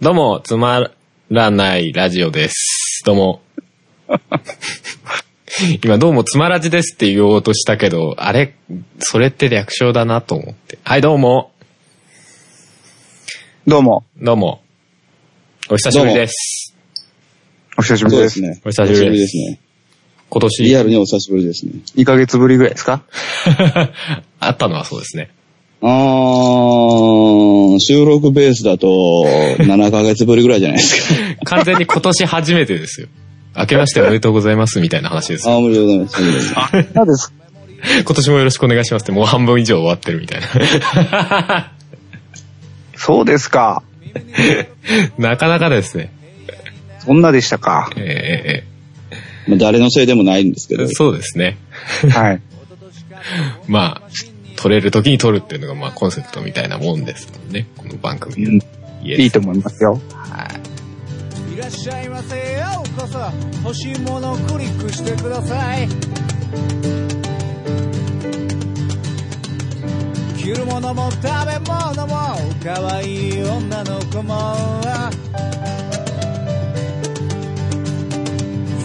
どうも、つまらないラジオです。どうも。今、どうも、つまらじですって言おうとしたけど、あれ、それって略称だなと思って。はい、どうも。どうも、どうも。お久しぶりです。お久しぶりです。ね。お久しぶりですね。今年。リアルにお久しぶりですね。2ヶ月ぶりぐらいですか？あったのはそうですね。あー、収録ベースだと7ヶ月ぶりぐらいじゃないですか。完全に今年初めてですよ。明けましておめでとうございますみたいな話ですよ。あー、おめでとうございます。おめでとうございます何です今年もよろしくお願いしますって、もう半分以上終わってるみたいな。そうですか。なかなかですね。そんなでしたか。えまあ誰のせいでもないんですけどー、。そうですね。はい。まあ、撮れる時に撮るっていうのがまあコンセプトみたいなもんですもんね。この番組は。うん。いいと思いますよ。い。らっしゃいませ。ようこそ欲しいものをクリックしてください。着るものも食べ物も可愛い女の子も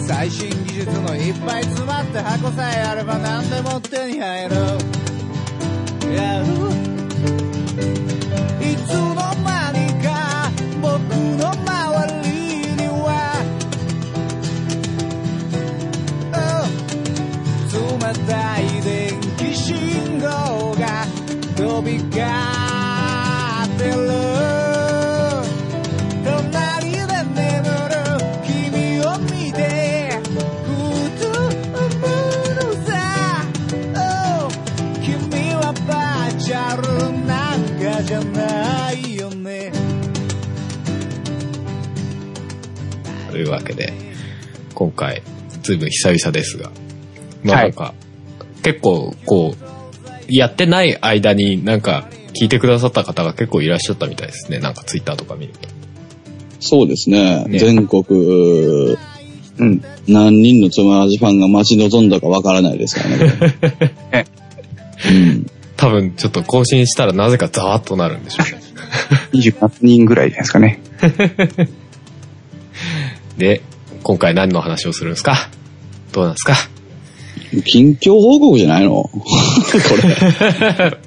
最新技術のいっぱい詰まった箱さえあれば何でも手に入る信号が飛び交ってる。いうわけで、今回、ずいぶん久々ですが、まあなんか、結構こう、やってない間になんか聞いてくださった方が結構いらっしゃったみたいですね。なんかツイッターとか見ると。そうですね。ね全国、うん。何人のつまらじファンが待ち望んだかわからないですからね。うん。多分ちょっと更新したらなぜかザワッとなるんでしょうね。28人ぐらいじゃないですかね。で、今回何の話をするんですか？どうなんですか？近況報告じゃないの？これ。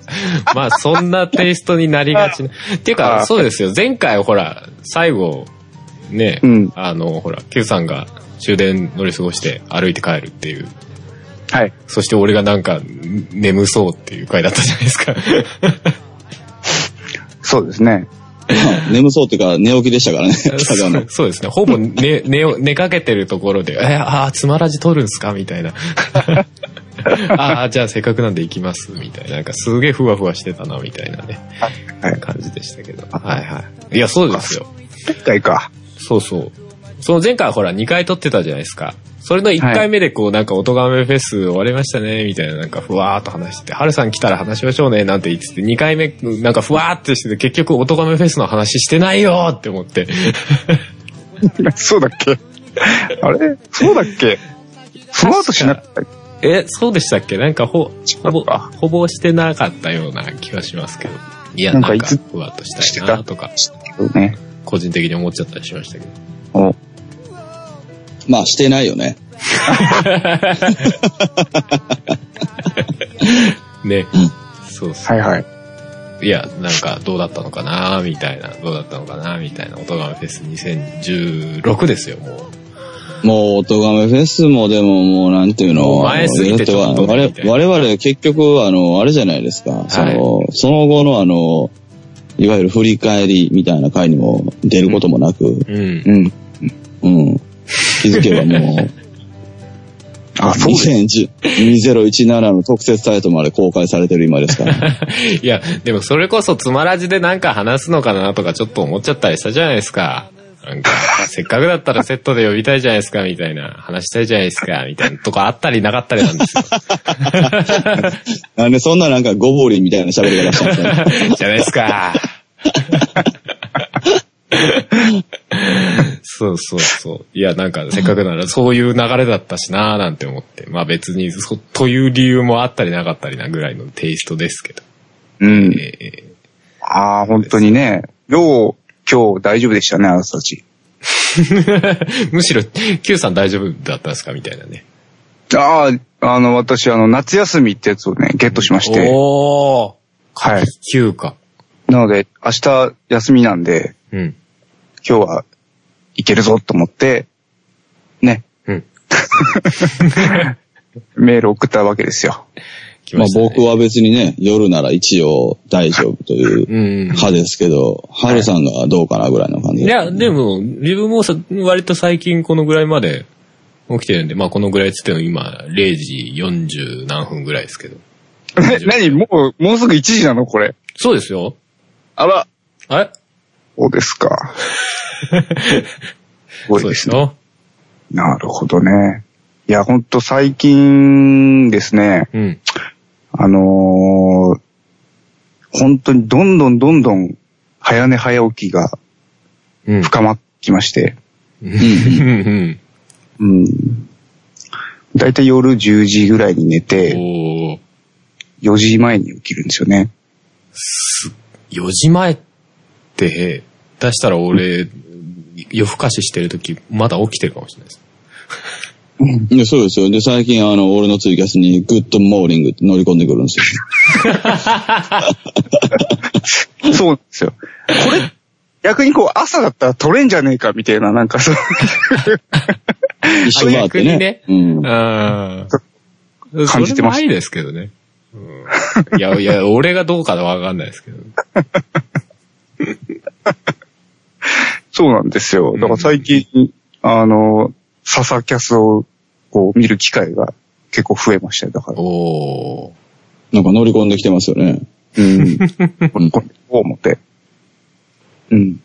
まあそんなテイストになりがちな。っていうか、あそうですよ。前回ほら、最後、ね、うんあの、ほら、Q さんが終電乗り過ごして歩いて帰るっていう。はい。そして俺がなんか、ん眠そうっていう回だったじゃないですか。そうですね。ま あ眠そうっていうか寝起きでしたからね。ただの。そうですね。ほぼ 寝、寝を、寝かけてるところで、え、ああ、つまらじ撮るんすか？みたいな。ああ、じゃあせっかくなんで行きます。みたいな。なんかすげえふわふわしてたな、みたいなね、はい。感じでしたけど。はいはい。いや、そうですよ。一回か。そうそう。その前回ほら2回撮ってたじゃないですか。それの1回目でこうなんか音がめフェス終わりましたね、みたいななんかふわーっと話してて、はるさん来たら話しましょうね、なんて言ってて、2回目なんかふわーってしてて、結局音がめフェスの話してないよって思って。そうだっけ？あれ？そうだっけ？その後しなかったっえ、そうでしたっけ？なんかほ、ほぼほぼしてなかったような気がしますけど。いや、なんかふわっとしたいなとか、けね。個人的に思っちゃったりしましたけど。おまあしてないよね。ね。そうそう。はいはい。いや、なんかどうだったのかなみたいな、どうだったのかなみたいな、音がめフェス2016ですよ、もう。もう、おとがめフェスもでももうなんていうのもう前すぎてちょっと我々結局、あの、あれじゃないですか。その、その後のあの、いわゆる振り返りみたいな回にも出ることもなく、うん。うん。うん。気づけばもう、あ、そうです。2010 2017の特設サイトまで公開されてる今ですから。いや、でもそれこそつまらじでなんか話すのかなとかちょっと思っちゃったりしたじゃないですか。なんか、せっかくだったらセットで呼びたいじゃないですか、みたいな。話したいじゃないですか、みたいなとかあったりなかったりなんですよ。なんでそんななんかゴボリンみたいな喋り方したんですかじゃないですか。そうそうそう。いや、なんか、せっかくならそういう流れだったしなーなんて思って。まあ別に、そ、という理由もあったりなかったりなぐらいのテイストですけど。うん。えああ、本当にね、よう今日大丈夫でしたね、あなたたち。むしろ、Q さん大丈夫だったんですかみたいなね。ああ、あの、私、あの、夏休みってやつをね、ゲットしまして。おー。はい。休暇。なので、明日休みなんで、うん。今日は行けるぞと思って、ね、うん。メール送ったわけですよ。まあ僕は別にね、夜なら一応大丈夫といううん。派ですけど、ハルさんがどうかなぐらいの感じいや、でも、自分もさ、割と最近このぐらいまで起きてるんで、まあこのぐらいっつっても今、0時40何分ぐらいですけど。え何？もう、もうすぐ1時なの？これ。そうですよ。あら。あれ？そうですか。すごいそうですすよ。なるほどね。いや、ほんと最近ですね、うん。あのー本当にどんどんどんどん早寝早起きがうん。深まってきまして、うん。うん。うん。だいたい夜10時ぐらいに寝て、おー。4時前に起きるんですよね。4時前って、出したら俺、夜更かししてるとき、まだ起きてるかもしれないです。いやそうですよ。で、最近あの、俺のツイキャスに good morning って乗り込んでくるんですよ。そうなんですよ。これ、逆にこう朝だったら取れんじゃねえかみたいな、なんかそう。一緒回ってね。逆にねうん。ああ。感じてましたそれもありですけどね。うん、いや、いや、俺がどうかわかんないですけど。そうなんですよ。だから最近、あの、笹キャスをこう見る機会が結構増えましたよ。だから。おー。なんか乗り込んできてますよね。うん。これ、これ、こう思って。うん。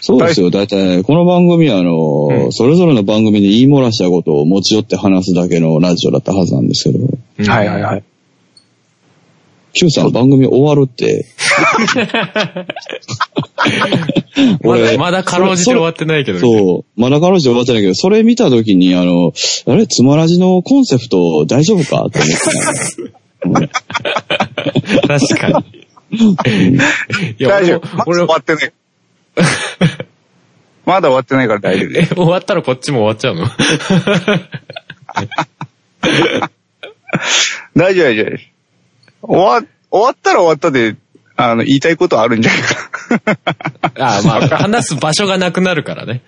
そうですよ。だいたい、この番組はあの、うんそれぞれの番組で言い漏らしたことを持ち寄って話すだけのラジオだったはずなんですけど、うんはいはいはい。Q さん番組終わるって。まだ、まだかろうじて終わってないけど。そう。まだ彼女終わってないけど、それ見たときに、あの、あれ、つまらじのコンセプト大丈夫かって思ってた。確かに。いや、大丈夫。まだ俺も、終わってない。まだ終わってないから大丈夫。え、終わったらこっちも終わっちゃうの？大丈夫大丈夫。終わ、終わったら終わったで、あの、言いたいことあるんじゃないかああ、まあ、話す場所がなくなるからね。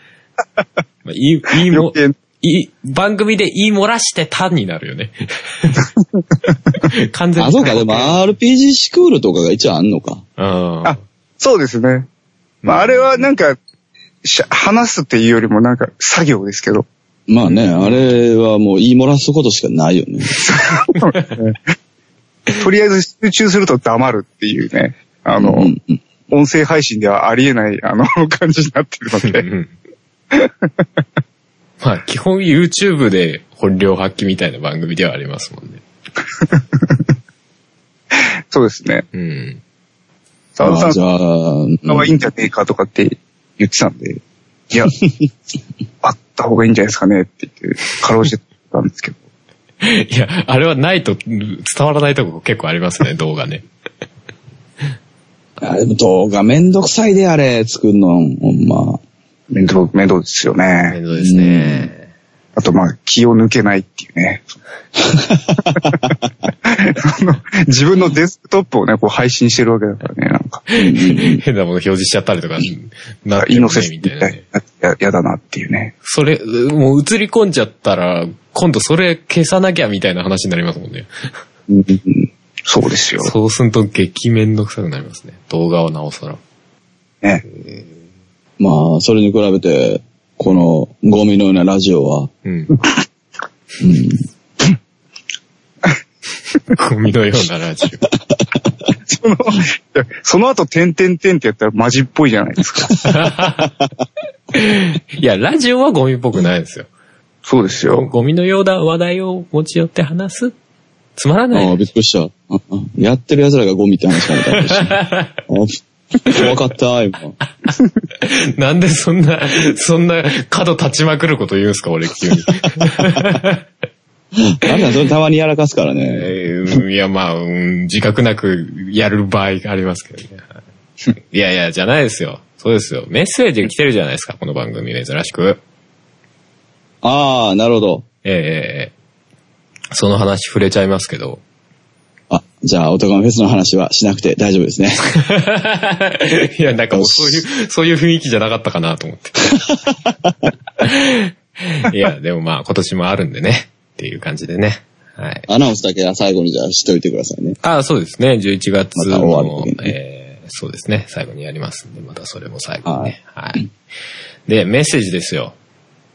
まあ、言い、言いな。もいい、番組で言い漏らしてたになるよね。完全に。あ、そうか、でも RPG スクールとかが一応あんのか。うん。あそうですね。まあ、あれはなんか、しゃ話すっていうよりもなんか作業ですけど。まあね、あれはもう言い漏らすことしかないよね。とりあえず集中すると黙るっていうね、あの、うんうん音声配信ではありえない、あの、感じになってるのうで。んまあ、基本 YouTube で本領発揮みたいな番組ではありますもんね。そうですね。うん。澤田さんあじゃあ、いいんじゃねえかとかって言ってたんで、いや、あった方がいいんじゃないですかねって言って、かろうじてたんですけど。いや、あれはないと伝わらないとこ結構ありますね、動画ね。あでも動画めんどくさいであれ、作るの、ほんま。面倒、面倒ですよ面ね。倒ですね。あと、まあ、気を抜けないっていうね。自分のデスクトップをね、こう配信してるわけだからね、なんか。変なもの表示しちゃったりとか、なってるねイノセスみたいなね。ややだなっていうね。それ、もう映り込んじゃったら、今度それ消さなきゃみたいな話になりますもんね。うんそうですよ。そうすると激めんどくさくなりますね。動画はなおさら。ね。まあ、それに比べて、このゴミのようなラジオは、うん。うん、ゴミのようなラジオ。その、その後、てんてんてんってやったらマジっぽいじゃないですか。いや、ラジオはゴミっぽくないですよ。そうですよ。ゴミのような話題を持ち寄って話す。つまらなああ、い。びっくりした。ああやってる奴らがゴミって話かなた 怖かった、今。なんでそんな、そんな角立ちまくること言うんすか、俺急に。あれだ、それたまにやらかすからね。えーいや、まあ、うん自覚なくやる場合がありますけどね。いやいや、じゃないですよ。そうですよ。メッセージが来てるじゃないですか、この番組珍しく。ああ、なるほど。ええええその話触れちゃいますけど。あ、じゃあ、オトガメフェスの話はしなくて大丈夫ですね。いや、なんかもうそういう、そういう雰囲気じゃなかったかなと思って。いや、でもまあ今年もあるんでね。っていう感じでね。はい。アナウンスだけは最後にじゃあしといてくださいね。あそうですね。11月また終わのる時、にねえー、そうですね。最後にやりますんで、またそれも最後にね。はい。で、メッセージですよ。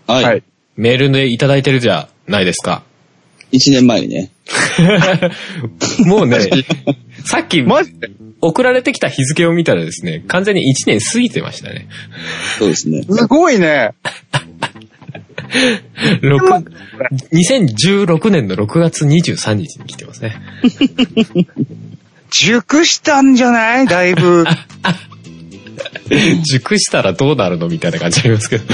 はい。はいメールでいただいてるじゃないですか。1年前にね。もうね、さっきマジで？送られてきた日付を見たらですね、完全に1年過ぎてましたね。そうですね。すごいね。6 2016年の6月23日に来てますね。熟したんじゃない？だいぶ。熟したらどうなるの？みたいな感じありますけど。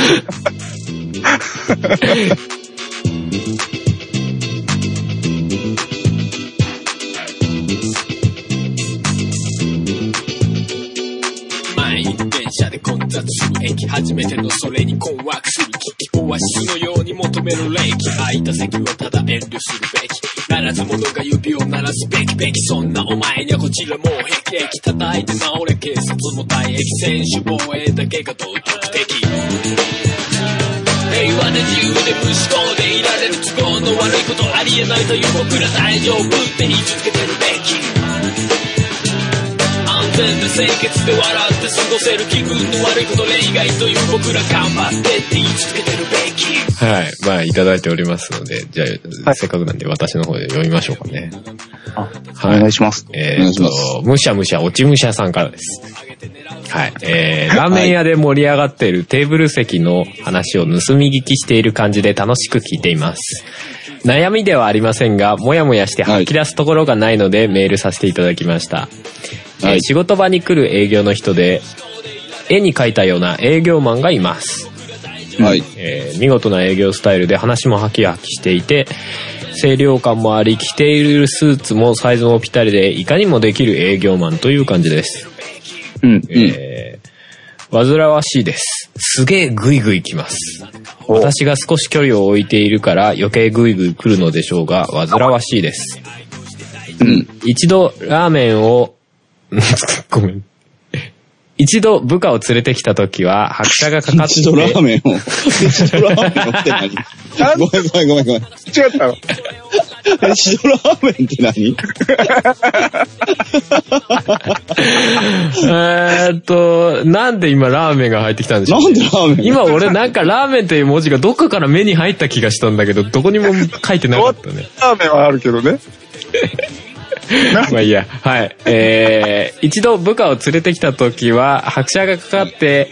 駅初めてのそれに困惑する危機オアシスのように求める霊気空いた席はただ遠慮するべき。ならず者が指を鳴らすべき。べきそんなお前にはこちらもう霹靂叩いて直れ警察も退役選手防衛だけが道徳的平和で自由で無思考でいられる都合の悪いことありえないという僕ら大丈夫って言い続けてるべき。安全で清潔で笑って過ごせる気分の悪いこと例外という僕ら頑張ってって言い続けてるべきはい。まあ、いただいておりますので、じゃあ、はいせっかくなんで私の方で読みましょうかね。あおはい願いします。えー、お願いしまと、むしゃむしゃ、落ちむしゃさんからです。はい。えー、ラーメン屋で盛り上がっているテーブル席の話を盗み聞きしている感じで楽しく聞いています。悩みではありませんが、もやもやして吐き出すところがないのでメールさせていただきました。はいえー仕事場に来る営業の人で、絵に描いたような営業マンがいます。はい。えー見事な営業スタイルで話もハキハキしていて、清涼感もあり、着ているスーツもサイズもぴったりで、いかにもできる営業マンという感じです。うん。えー、煩わしいです。すげえグイグイ来ます。お私が少し距離を置いているから余計グイグイ来るのでしょうが、煩わしいです。うん。一度ラーメンを、ごめん。一度部下を連れてきた時は、拍車がかかって一度ラーメンを、一度ラーメンをって何？ごめんごめんごめんごめん。違ったの。一度ラーメンって何？えーっと、なんで今ラーメンが入ってきたんでしょうなんでラーメン今俺なんかラーメンという文字がどっかから目に入った気がしたんだけど、どこにも書いてなかったね。ラーメンはあるけどね。まあいいや。はい。えー、一度部下を連れてきた時は、拍車がかかって、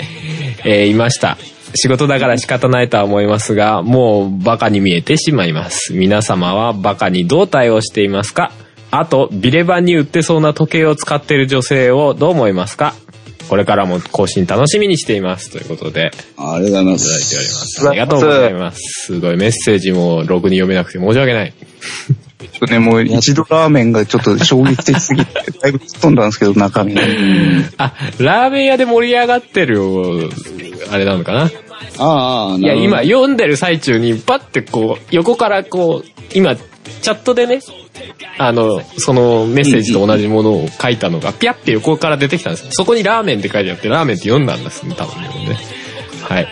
えーいました。仕事だから仕方ないとは思いますが、もうバカに見えてしまいます。皆様はバカにどう対応していますか？あと、ビレバンに売ってそうな時計を使っている女性をどう思いますか？これからも更新楽しみにしています。ということで、ありがとうございまいただいておりす。ます。ありがとうございます。すごいメッセージもろくに読めなくて申し訳ない。ちょっとね、もう一度ラーメンがちょっと衝撃的すぎて、だいぶ突っ飛んだんですけど、中身が。あ、ラーメン屋で盛り上がってる、あれなのかな？ああ、いや、今、読んでる最中に、パッてこう、横からこう、今、チャットでね、あの、そのメッセージと同じものを書いたのが、ピャって横から出てきたんです。そこにラーメンって書いてあって、ラーメンって読んだんですね、多分ね。はい。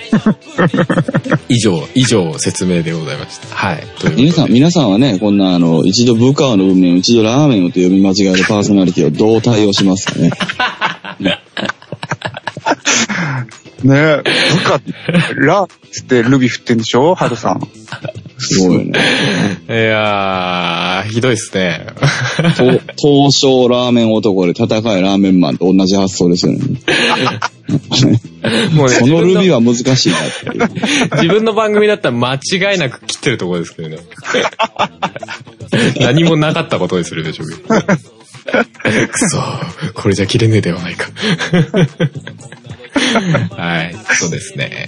以上、以上説明でございました。はい。という皆さん。皆さんはね、こんなあの、一度部下の文面を一度ラーメンをと読み間違えるパーソナリティをどう対応しますかね。ね え、部下、ラーつってルビ振ってんでしょ？ハルさん。すごいよね。いやー、ひどいっすね。と東証ラーメン男で戦いラーメンマンと同じ発想ですよね。もうね、そのルビーはは難しいなって。自分の番組だったら間違いなく切ってるところですけどね。何もなかったことにするでしょうけど。くそこれじゃ切れねえではないか。はい、そうですね。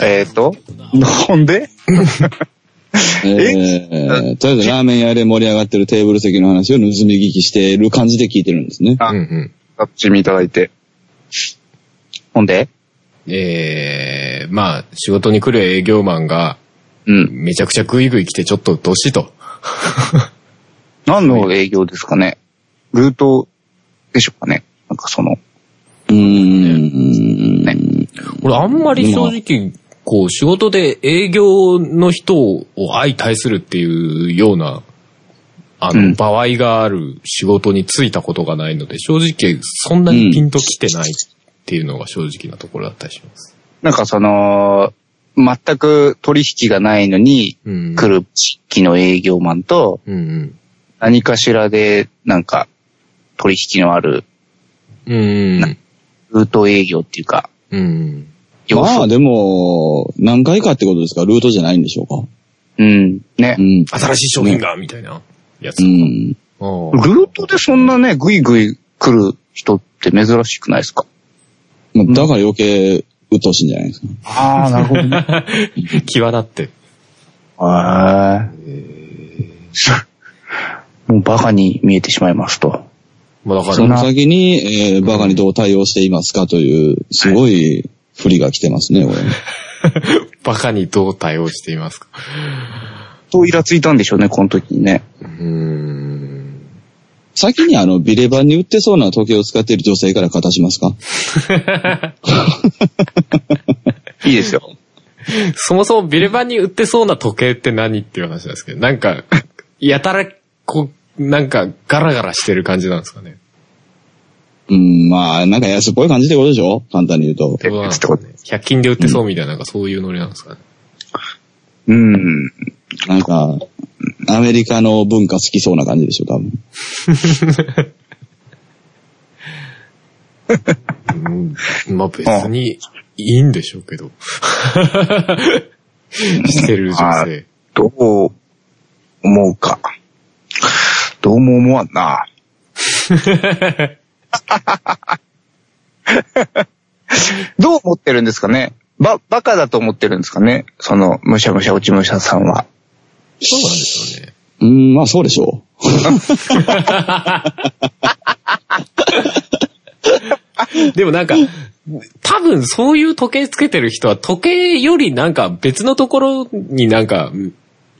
えっ、ー、と、なんで？えー、とりあえずラーメン屋で盛り上がってるテーブル席の話を盗み聞きしている感じで聞いてるんですね。あうんうん。楽しみいただいて。ほんで？えー、まあ、仕事に来る営業マンが、うん。めちゃくちゃグイグイ来てちょっとどしと。何の営業ですかね？ルートでしょうかね？なんかその、うーん。俺あんまり正直、こう、仕事で営業の人を相対するっていうような、あの、うん場合がある仕事に就いたことがないので、正直そんなにピンときてないっていうのが正直なところだったりします。なんかその、全く取引がないのにうん。来る地域の営業マンと、うん何かしらでなんか取引のあるうん。うん。ルート営業っていうか、うん。まあでも、何回かってことですか？ルートじゃないんでしょうか？うん。ねう。ん。新しい商品が、みたいなやつ。うん。ルートでそんなね、ぐいぐい来る人って珍しくないですか？まあだから余計、鬱陶しいんじゃないですか。ああ、なるほどね。際立って。はい。もうバカに見えてしまいますと。まあだから、その先に、えーバカにどう対応していますかという、すごい振りが来てますね、これ。バカにどう対応していますか？とイラついたんでしょうね、この時にね。うーん。先にあの、ビレバンに売ってそうな時計を使っている女性から片しますか？いいですよ。そもそもビレバンに売ってそうな時計って何っていう話なんですけど、なんか、やたら、こう、なんかガラガラしてる感じなんですかね。うん、まあ、なんか安っぽい感じってことでしょ？簡単に言うと。どうなんですかね。100均で売ってそうみたいな、なんかそういうノリなんですかね。うん。なんか、アメリカの文化好きそうな感じでしょ、多分。うん、まあ別にいいんでしょうけど。してる女性。どう思うか。どうも思わんな。どう思ってるんですかね？ば、バカだと思ってるんですかね？その、むしゃむしゃ落ちむしゃさんは。そうなんでしょうね。うん、まあそうでしょ でもなんか、多分そういう時計つけてる人は時計よりなんか別のところになんか、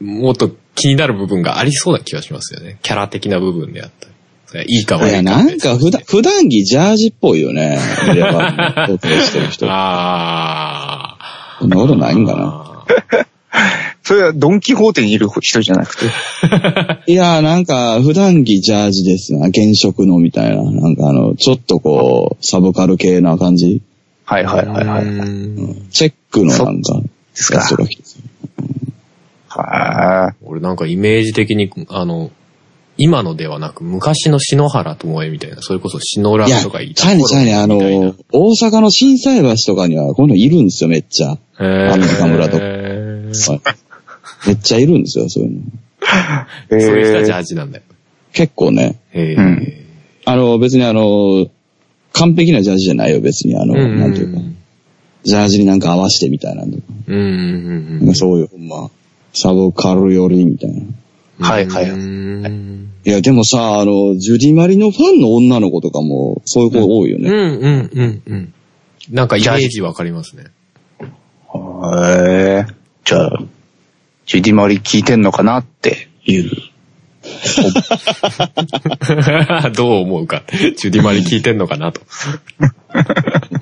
もっと気になる部分がありそうな気がしますよね。キャラ的な部分であったり。それはいいかう。いや、なんか普段、普段着ジャージっぽいよね。ビレバしてる人。あそんなことないんかな。あ。それはドンキホーテにいる人じゃなくて？いや、なんか、普段着ジャージですな。現職のみたいな。なんかあの、ちょっとこう、サブカル系な感じ。はいはいはいはい。うんチェックのなんか、ですかは俺なんかイメージ的に、あの、今のではなく昔の篠原智恵みたいな、それこそ篠ラいや、とかいたちゃうねちゃうね、あの、大阪の震災橋とかにはこういうのいるんですよ、めっちゃ。へーあの中村とか めっちゃいるんですよ、そういうの。い。そういう人はジャえージなんだよ。結構ね。へーうんあの、別にあの、完璧なジャージじゃないよ、別に。あの、うんなんていうか。ジャージになんか合わせてみたいなんとか。うんうんうんそういう、ほんま、サブカル寄りみたいな。うん。はいはいうんいや、でもさ、あの、ジュディマリのファンの女の子とかも、そういう子多いよね。うんうんうんうん。なんかイメージわかりますね。ー、へえ。じゃあ、ジュディマリ聞いてんのかなっていう。どう思うか。ジュディマリ聞いてんのかなと。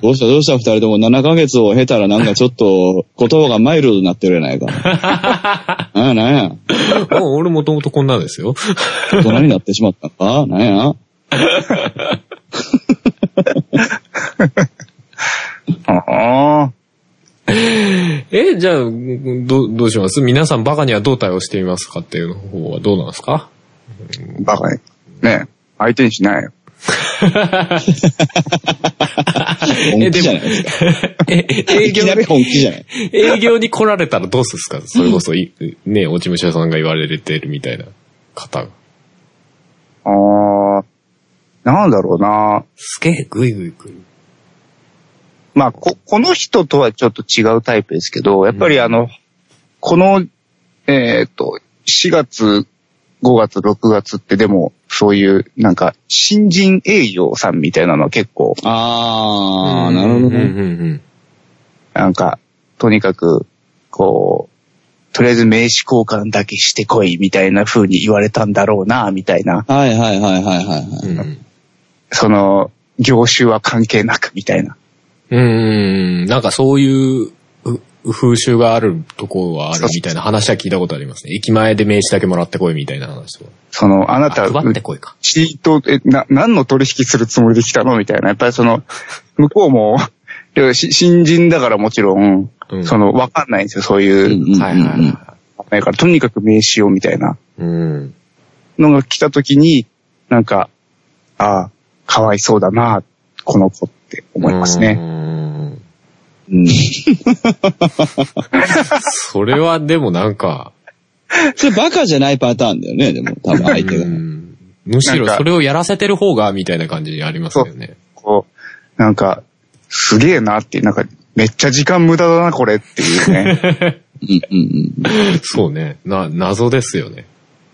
どうしたどうした二人とも7ヶ月を経たらなんかちょっと言葉がマイルドになってるやないか。なんやなんや。もう俺もともとこんなんですよ。大人になってしまったのか？なんや？ああ。え、じゃあ、どどうします？皆さんバカにはどう対応してみますかっていう方はどうなんですか？バカね。ね相手にしないよ。本気じゃないですか。え、営業いきなり本気じゃない。営業に来られたらどうするんですか？それこそい、ね、落ち武者さんが言われてるみたいな方が。ああ。なんだろうな。すげえ、ぐいぐい来る。まあ、こ、この人とはちょっと違うタイプですけど、やっぱりあの、この、えっ、と、4月5月、6月ってでも、そういう、なんか、新人営業さんみたいなのは結構、あー、なるほどね。うんなんか、とにかく、こう、とりあえず名刺交換だけしてこい、みたいな風に言われたんだろうな、みたいな。はいはいはいはいはい。その、業種は関係なく、みたいな。うんうんなんかそういうう風習があるところはあるみたいな話は聞いたことありますね。駅前で名刺だけもらってこいみたいな話を。その、あなた、あ配ってこいか。チート、え、な、何の取引するつもりで来たのみたいな。やっぱりその、向こうも、新人だからもちろん、うんその、わかんないんですよ、そういう。うんはいはいはだから、とにかく名刺をみたいな。い。うん。のが来た時に、なんか、ああ、かわいそうだな、この子って思いますね。うんうん。それはでもなんか、それバカじゃないパターンだよね、でも、多分相手が。うんむしろそれをやらせてる方がみたいな感じありますよね。こう、なんか、すげえなってなんか、めっちゃ時間無駄だな、これっていうね。うんうんそうね。な、謎ですよね。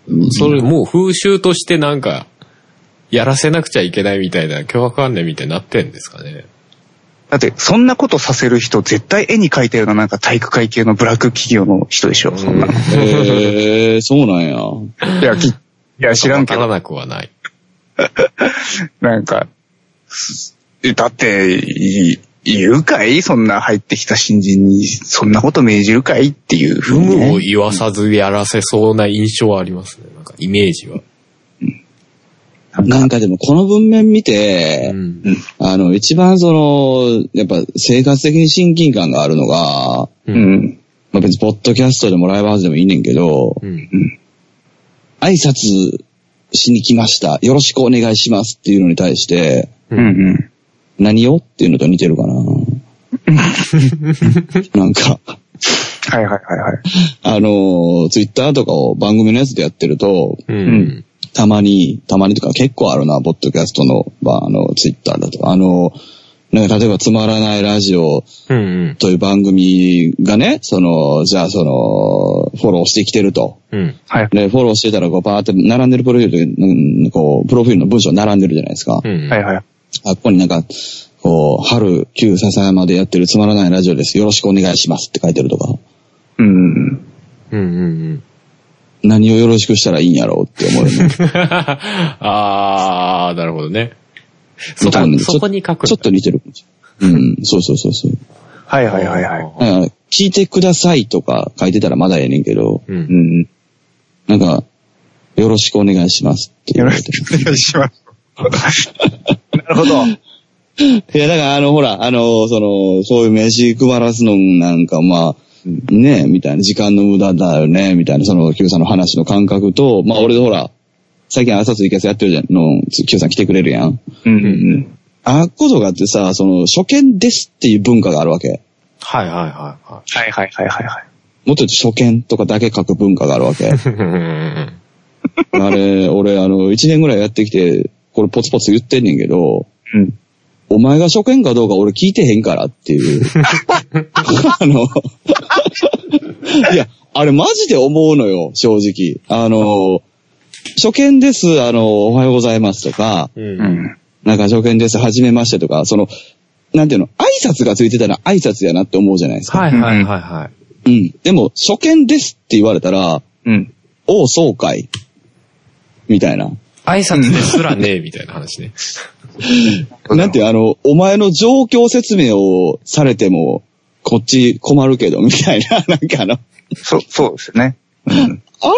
うん。それもう風習としてなんか、やらせなくちゃいけないみたいな脅迫観念みたいになってんですかね。だって、そんなことさせる人、絶対絵に描いたようななんか体育会系のブラック企業の人でしょ、そんなの。へえー、そうなんや。いや、き、いや、知らんけど、わからなくはない。なんか、すだって、い言うかい？そんな入ってきた新人に、そんなこと命じるかい？っていうふうに、有無をね。言わさずやらせそうな印象はありますね。なんかイメージは。なんかでもこの文面見て、うん。あの、一番その、やっぱ生活的に親近感があるのが、う。うんん。まあ別にポッドキャストでもライブハウスでもいいねんけど、うん。挨拶しに来ました。よろしくお願いしますっていうのに対して、うんうん。何をっていうのと似てるかな。なんか、はいはいはいはい。あの、ツイッターとかを番組のやつでやってると、うん。うんたまに、たまにとか結構あるな、ポッドキャストの、まあ、あの、ツイッターだとか、あの、なんか例えばつまらないラジオうん。うん。という番組がね、その、じゃあその、フォローしてきてると。うん。はい。で、フォローしてたら、こう、バーって並んでるプロフィールで、うんこう、プロフィールの文章並んでるじゃないですか。うん。はいはい。あここになんか、こう、春、旧笹山でやってるつまらないラジオです。よろしくお願いしますって書いてるとか。うん。うん。うん。何をよろしくしたらいいんやろうって思うよね。あー、なるほどね。そこそこに書くちょっと似てるかもしれない。うん、そうそうそうそう。はいはいはいはい。聞いてくださいとか書いてたらまだええねんけど、う。うんん。なんか、よろしくお願いしますって言よろわれて。しくお願いします。なるほど。いや、だからあの、ほら、あの、その、そういう名刺配らすのなんか、まあ、ねみたいな、時間の無駄だよね、みたいな、その、Q さんの話の感覚と、まあ、俺ほら、最近朝ツイキャスやってるじゃん、の、Q さん来てくれるやん。うんうんあっことかってさ、その、初見ですっていう文化があるわけ。はいはいはいははいはいはいはいはい。もっと言うと初見とかだけ書く文化があるわけ。い。うんあれ、俺、あの、一年ぐらいやってきて、これポツポツ言ってんねんけど、うん。お前が初見かどうか俺聞いてへんからっていう。あの、いや、あれマジで思うのよ、正直。あの、初見です、あの、おはようございますとか、うん。なんか初見です、はじめましてとか、その、なんていうの、挨拶がついてたら挨拶やなって思うじゃないですか。はいはいはいはうん。でも、初見ですって言われたら、うん。おう、そうかい。みたいな。い。挨拶ですらねえみたいな話ね。なんていう、あの、お前の状況説明をされても、こっち困るけど、みたいな、なんかあの、そう、そうですよね。うん。あ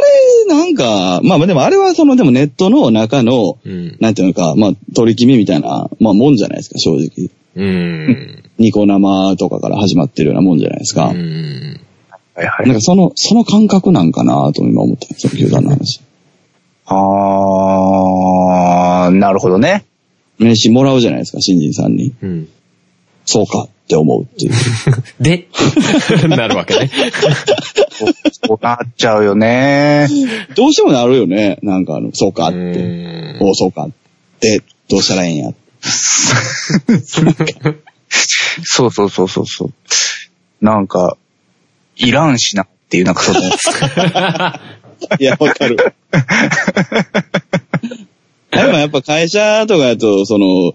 れ、なんか、まあまあでもあれはその、でもネットの中の、うん。なんていうのか、まあ取り決めみたいな、まあもんじゃないですか、正直。うん。ニコ生とかから始まってるようなもんじゃないですか。うん。はいはい。なんかその、その感覚なんかなと今思ってます、球団の話。あー、なるほどね。名刺もらうじゃないですか、新人さんに。うん。そうかって思うっていう。で、なるわけね。そうなっちゃうよね。どうしてもなるよね。なんかあの、そうかっうて。んおうそうかって、どうしたらいいんや。そうそうそうそうそう。なんか、いらんしなっていう、なんかその、いや、わかる。でもやっぱ会社とかだと、その、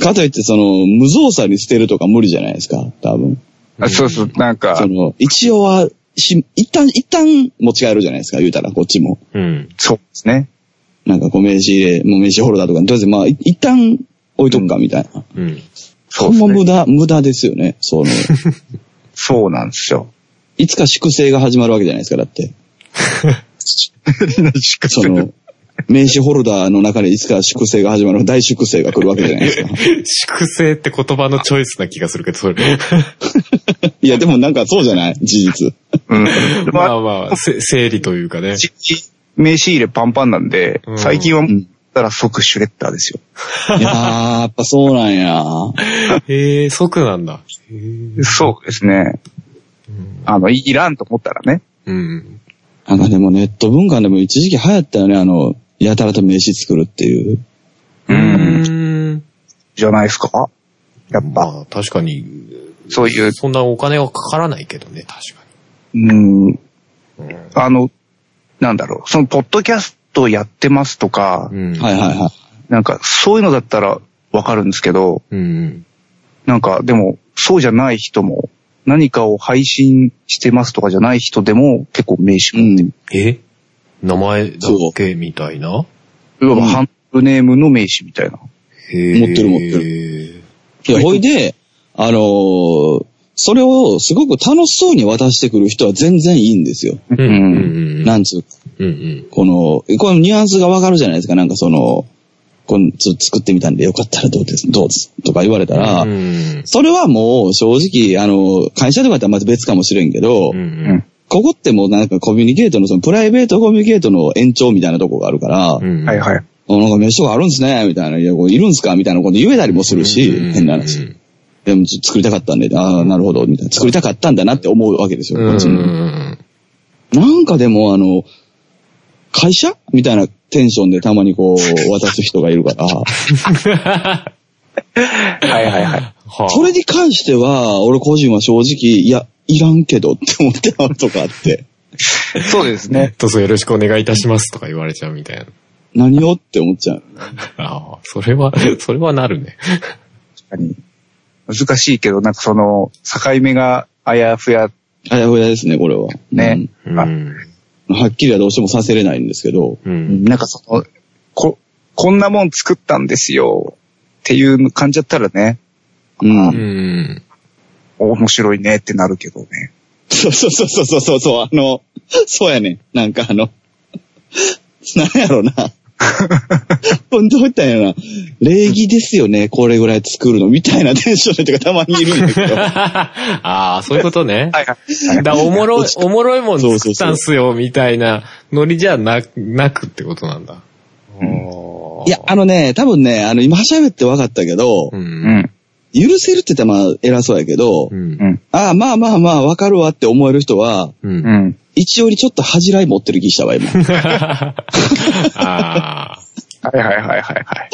かといってその、無造作に捨てるとか無理じゃないですか、多分。あそうそう、なんかそ、の、一応は、し、一旦、一旦持ち帰るじゃないですか、言うたら、こっちも。うん。そうですね。なんかこう名刺入れ、もう名刺ホルダーとかに、とりあえずまあ、い一旦置いとくか、みたいな。うん。そうです無駄、無駄ですよね、その、そうなんですよ。いつか粛清が始まるわけじゃないですか、だって。その、名刺ホルダーの中でいつか粛清が始まる、大粛清が来るわけじゃないですか。粛清って言葉のチョイスな気がするけど、それ。いや、でもなんかそうじゃない？事実。うん。ままあ、あまあ、せ整理というかね。名刺入れパンパンなんでう、ん最近は、んたら即シュレッダーですよ。いやー、やっぱそうなんや。へえ、即なんだ。そうですね。あの、いいらんと思ったらね。うん。なんかでもネット文化でも一時期流行ったよね、あの、やたらと名刺作るっていう。う。うんん。じゃないですか？やっぱ、まあ、確かに、そういう、そんなお金はかからないけどね、確かうん、に。あの、なんだろう、その、ポッドキャストやってますとか、うん。はいはいはい。なんか、そういうのだったらわかるんですけど、うん。なんか、でも、そうじゃない人も、何かを配信してますとかじゃない人でも、結構名刺う持ってん。え？名前だけみたいな？る。いわばうんハンドルネームの名刺みたいな。持ってる持ってる。いや、ほいで、あのーそれをすごく楽しそうに渡してくる人は全然いいんですよ。うん。うん。うん。なんつうか、うんうん。この、このニュアンスがわかるじゃないですか。なんかその、このちょっと作ってみたんでよかったらどうです、どうです、とか言われたら、うん。それはもう正直、あの、会社とかだったらまた別かもしれんけど、うんうんここってもうなんかコミュニケートの、そのプライベートコミュニケートの延長みたいなとこがあるから、うん。はいはい。あなんか飯とかあるんですね、みたいな、いや、これいるんすかみたいなこと言えたりもするし、変な話。でも作りたかったんで、ああ、なるほど、みたいな。作りたかったんだなって思うわけですよ、うん。こっちもうん。なんかでもあの、会社？みたいなテンションでたまにこう、渡す人がいるから、はいはいはい。はあそれに関しては、俺個人は正直、いや、いらんけどって思ってたのとかあって、そうですね。どうぞよろしくお願いいたしますとか言われちゃうみたいな。何をって思っちゃう。ああ、それは、それはなるね。確かに。難しいけど、なんかその、境目があやふや、あやふやですね、これは。ねあうん。うんはっきりはどうしてもさせれないんですけど、うん。なんかその、こ、こんなもん作ったんですよっていう感じだったらね、うん。うん。面白いねってなるけどね。そうそうそうそうそうそう、あの、そうやね。なんかあの、なんやろな。ほんとどういったんやろな。礼儀ですよね、これぐらい作るの、みたいなテンションの人がたまにいるんだけど。ああ、そういうことね。はいはい。だおもろい、おもろいもん作ったんすよ、みたいなノリじゃな、なくってことなんだ。おーいや、あのね、多分ね、あの、今喋って分かったけどう、。うんん。許せるって言ったらまあ偉そうやけど、うん。うん。ああ、まあまあまあ、分かるわって思える人は、う。うんん。一応にちょっと恥じらい持ってる気したわ、今。ああ。はいはいはいはいはい。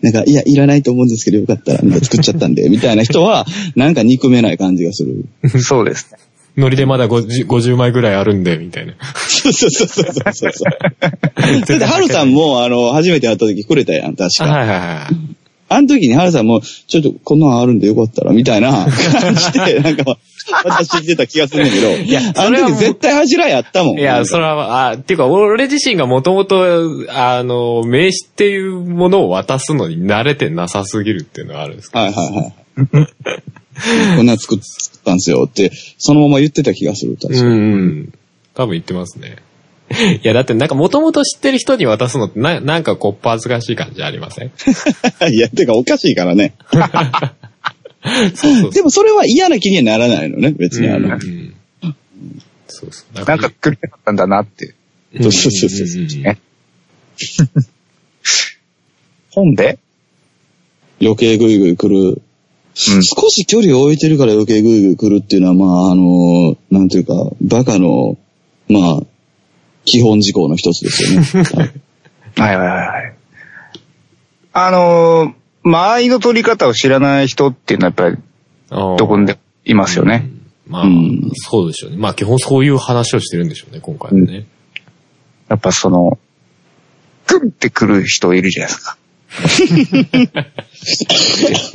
なんか、いや、いらないと思うんですけど、よかったら、なんか作っちゃったんで、みたいな人は、なんか憎めない感じがする。そうですね。ノリでまだ 50, 50枚ぐらいあるんで、みたいな。そうそうそうそうそうそう。だって、ハルさんも、あの、初めて会った時くれたやん、確か。あはいはいはい。あの時にハルさんも、ちょっとこんなのあるんでよかったら、みたいな 感じで、なんか、私してた気がするんだけど、いやあの時絶対恥じらいあったもん。いや、それは、あ、っていうか、俺自身がもともと、あの、名刺っていうものを渡すのに慣れてなさすぎるっていうのはあるんですかはいはいはい。こんな作ったんすよって、そのまま言ってた気がする、確かうに。ん。多分言ってますね。いや、だってなんかもともと知ってる人に渡すのってな、なんかこっぱ恥ずかしい感じありません？いや、てかおかしいからね。そうそうでもそれは嫌な気にはならないのね、別にあの。うんうんそうそう。だなんか作りたかったんだなって。そうそうそうそううんね本で余計グイグイ来る。少し距離を置いてるから余計グイグイ来るっていうのは、まあ、あの、なんていうか、バカの、まあ、基本事項の一つですよね。はいはいはいはい。あのー、間合いの取り方を知らない人っていうのはやっぱりどこにでもいますよね。まあ、うんそうでしょうね。まあ基本そういう話をしてるんでしょうね、今回はね。やっぱその、グンってくる人いるじゃないですか。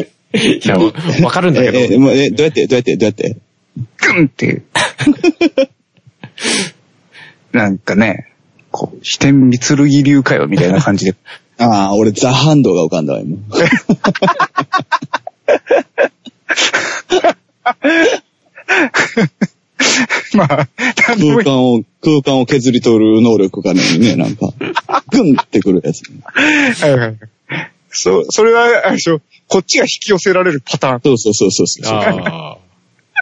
いや、わわかるんだけど。えどうやって、どうやって、どうやって？グンって。なんかね、こう、飛天三剣流かよ、みたいな感じで。ああ、俺ザ・ハンドが浮かんだわ、今。まあ、空間を、空間を削り取る能力がね、ね、なんか、グンってくるやつ。はいはいはいそう、それは、あれでしょ、こっちが引き寄せられるパターン。そうそうそうそうそう。ああ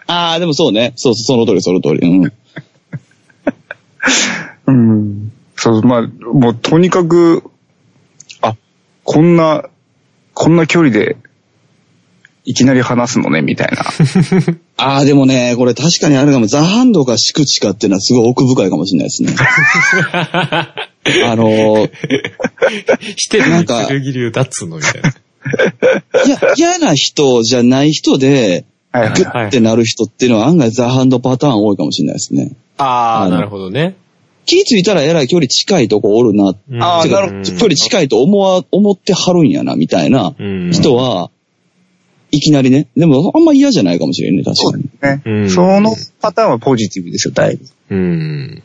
あ。あー、でもそうね。そうそう、その通り、その通り。うん。うん。そう、まあ、もうとにかく、あ、こんな、こんな距離で、いきなり話すのね、みたいな。ああ、でもね、これ確かにあれかも、ザ・ハンドかシクチかっていうのはすごい奥深いかもしれないですね。あのー、してるなんか剣流だっつうのみたいな。いや、嫌な人じゃない人で、はいはいグッてなる人っていうのは案外ザ・ハンドパターン多いかもしれないですね。ああ、なるほどね。気ぃついたらえらい距離近いとこおるな、うんあーてかなるほ距離近いと思わ、思ってはるんやな、みたいなうん人は、いきなりね。でも、あんま嫌じゃないかもしれんね、確かに。ね、うんそのパターンはポジティブですよ、だいぶ。うん。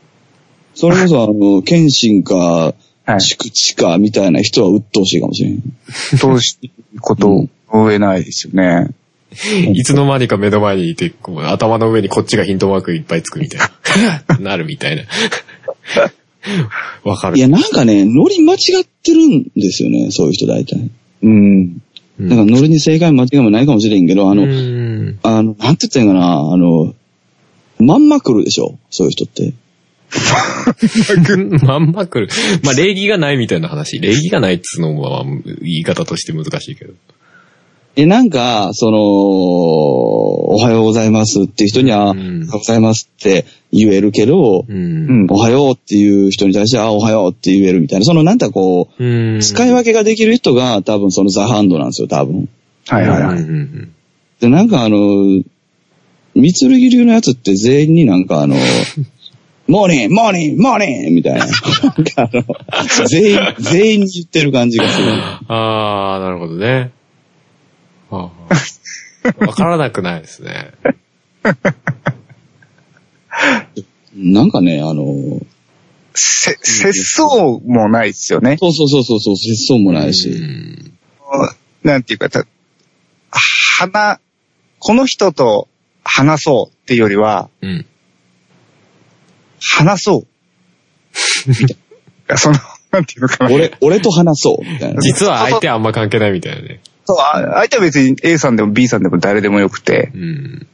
それこそ、あの、謙信か、はい。宿地か、みたいな人は鬱陶しいかもしれん。どうしいことを言えないですよね。いつの間にか目の前にいて、頭の上にこっちがヒントマークいっぱいつくみたいな。なるみたいな。わかる。いや、なんかね、ノリ間違ってるんですよね、そういう人大体。うん。うん、なんかノリに正解も間違いもないかもしれんけど、あの、うんあの、なんて言ったらいいんかな、あの、まんま来るでしょ、そういう人って。まんま来る。まあ、礼儀がないみたいな話。礼儀がないっつうのは、まあ言い方として難しいけど。え、なんか、その、おはようございますっていう人には、うんおはようございますって言えるけど、うん。うんおはようっていう人に対しては、あ、おはようって言えるみたいな、そのなんかこう、うん。使い分けができる人が多分そのザ・ハンドなんですよ、多分。はいはいはい。うんうんで、なんかあの、三剣流のやつって全員になんかあの、モーニングモーニングモーニングみたいな。なんかあの、全員、全員に言ってる感じがする。ああ、なるほどね。はあわからなくないですね。なんかね、あの、せ、節操もないですよね。そうそうそうそうそう、節操もないうし。んなんていうか、た、話、この人と話そうっていうよりは、うん。話そう。みたいな。その、なんていうのかな。俺、俺と話そう、みたいな。実は相手はあんま関係ないみたいなね。そう、あ相手は別に A さんでも B さんでも誰でもよくて、うん。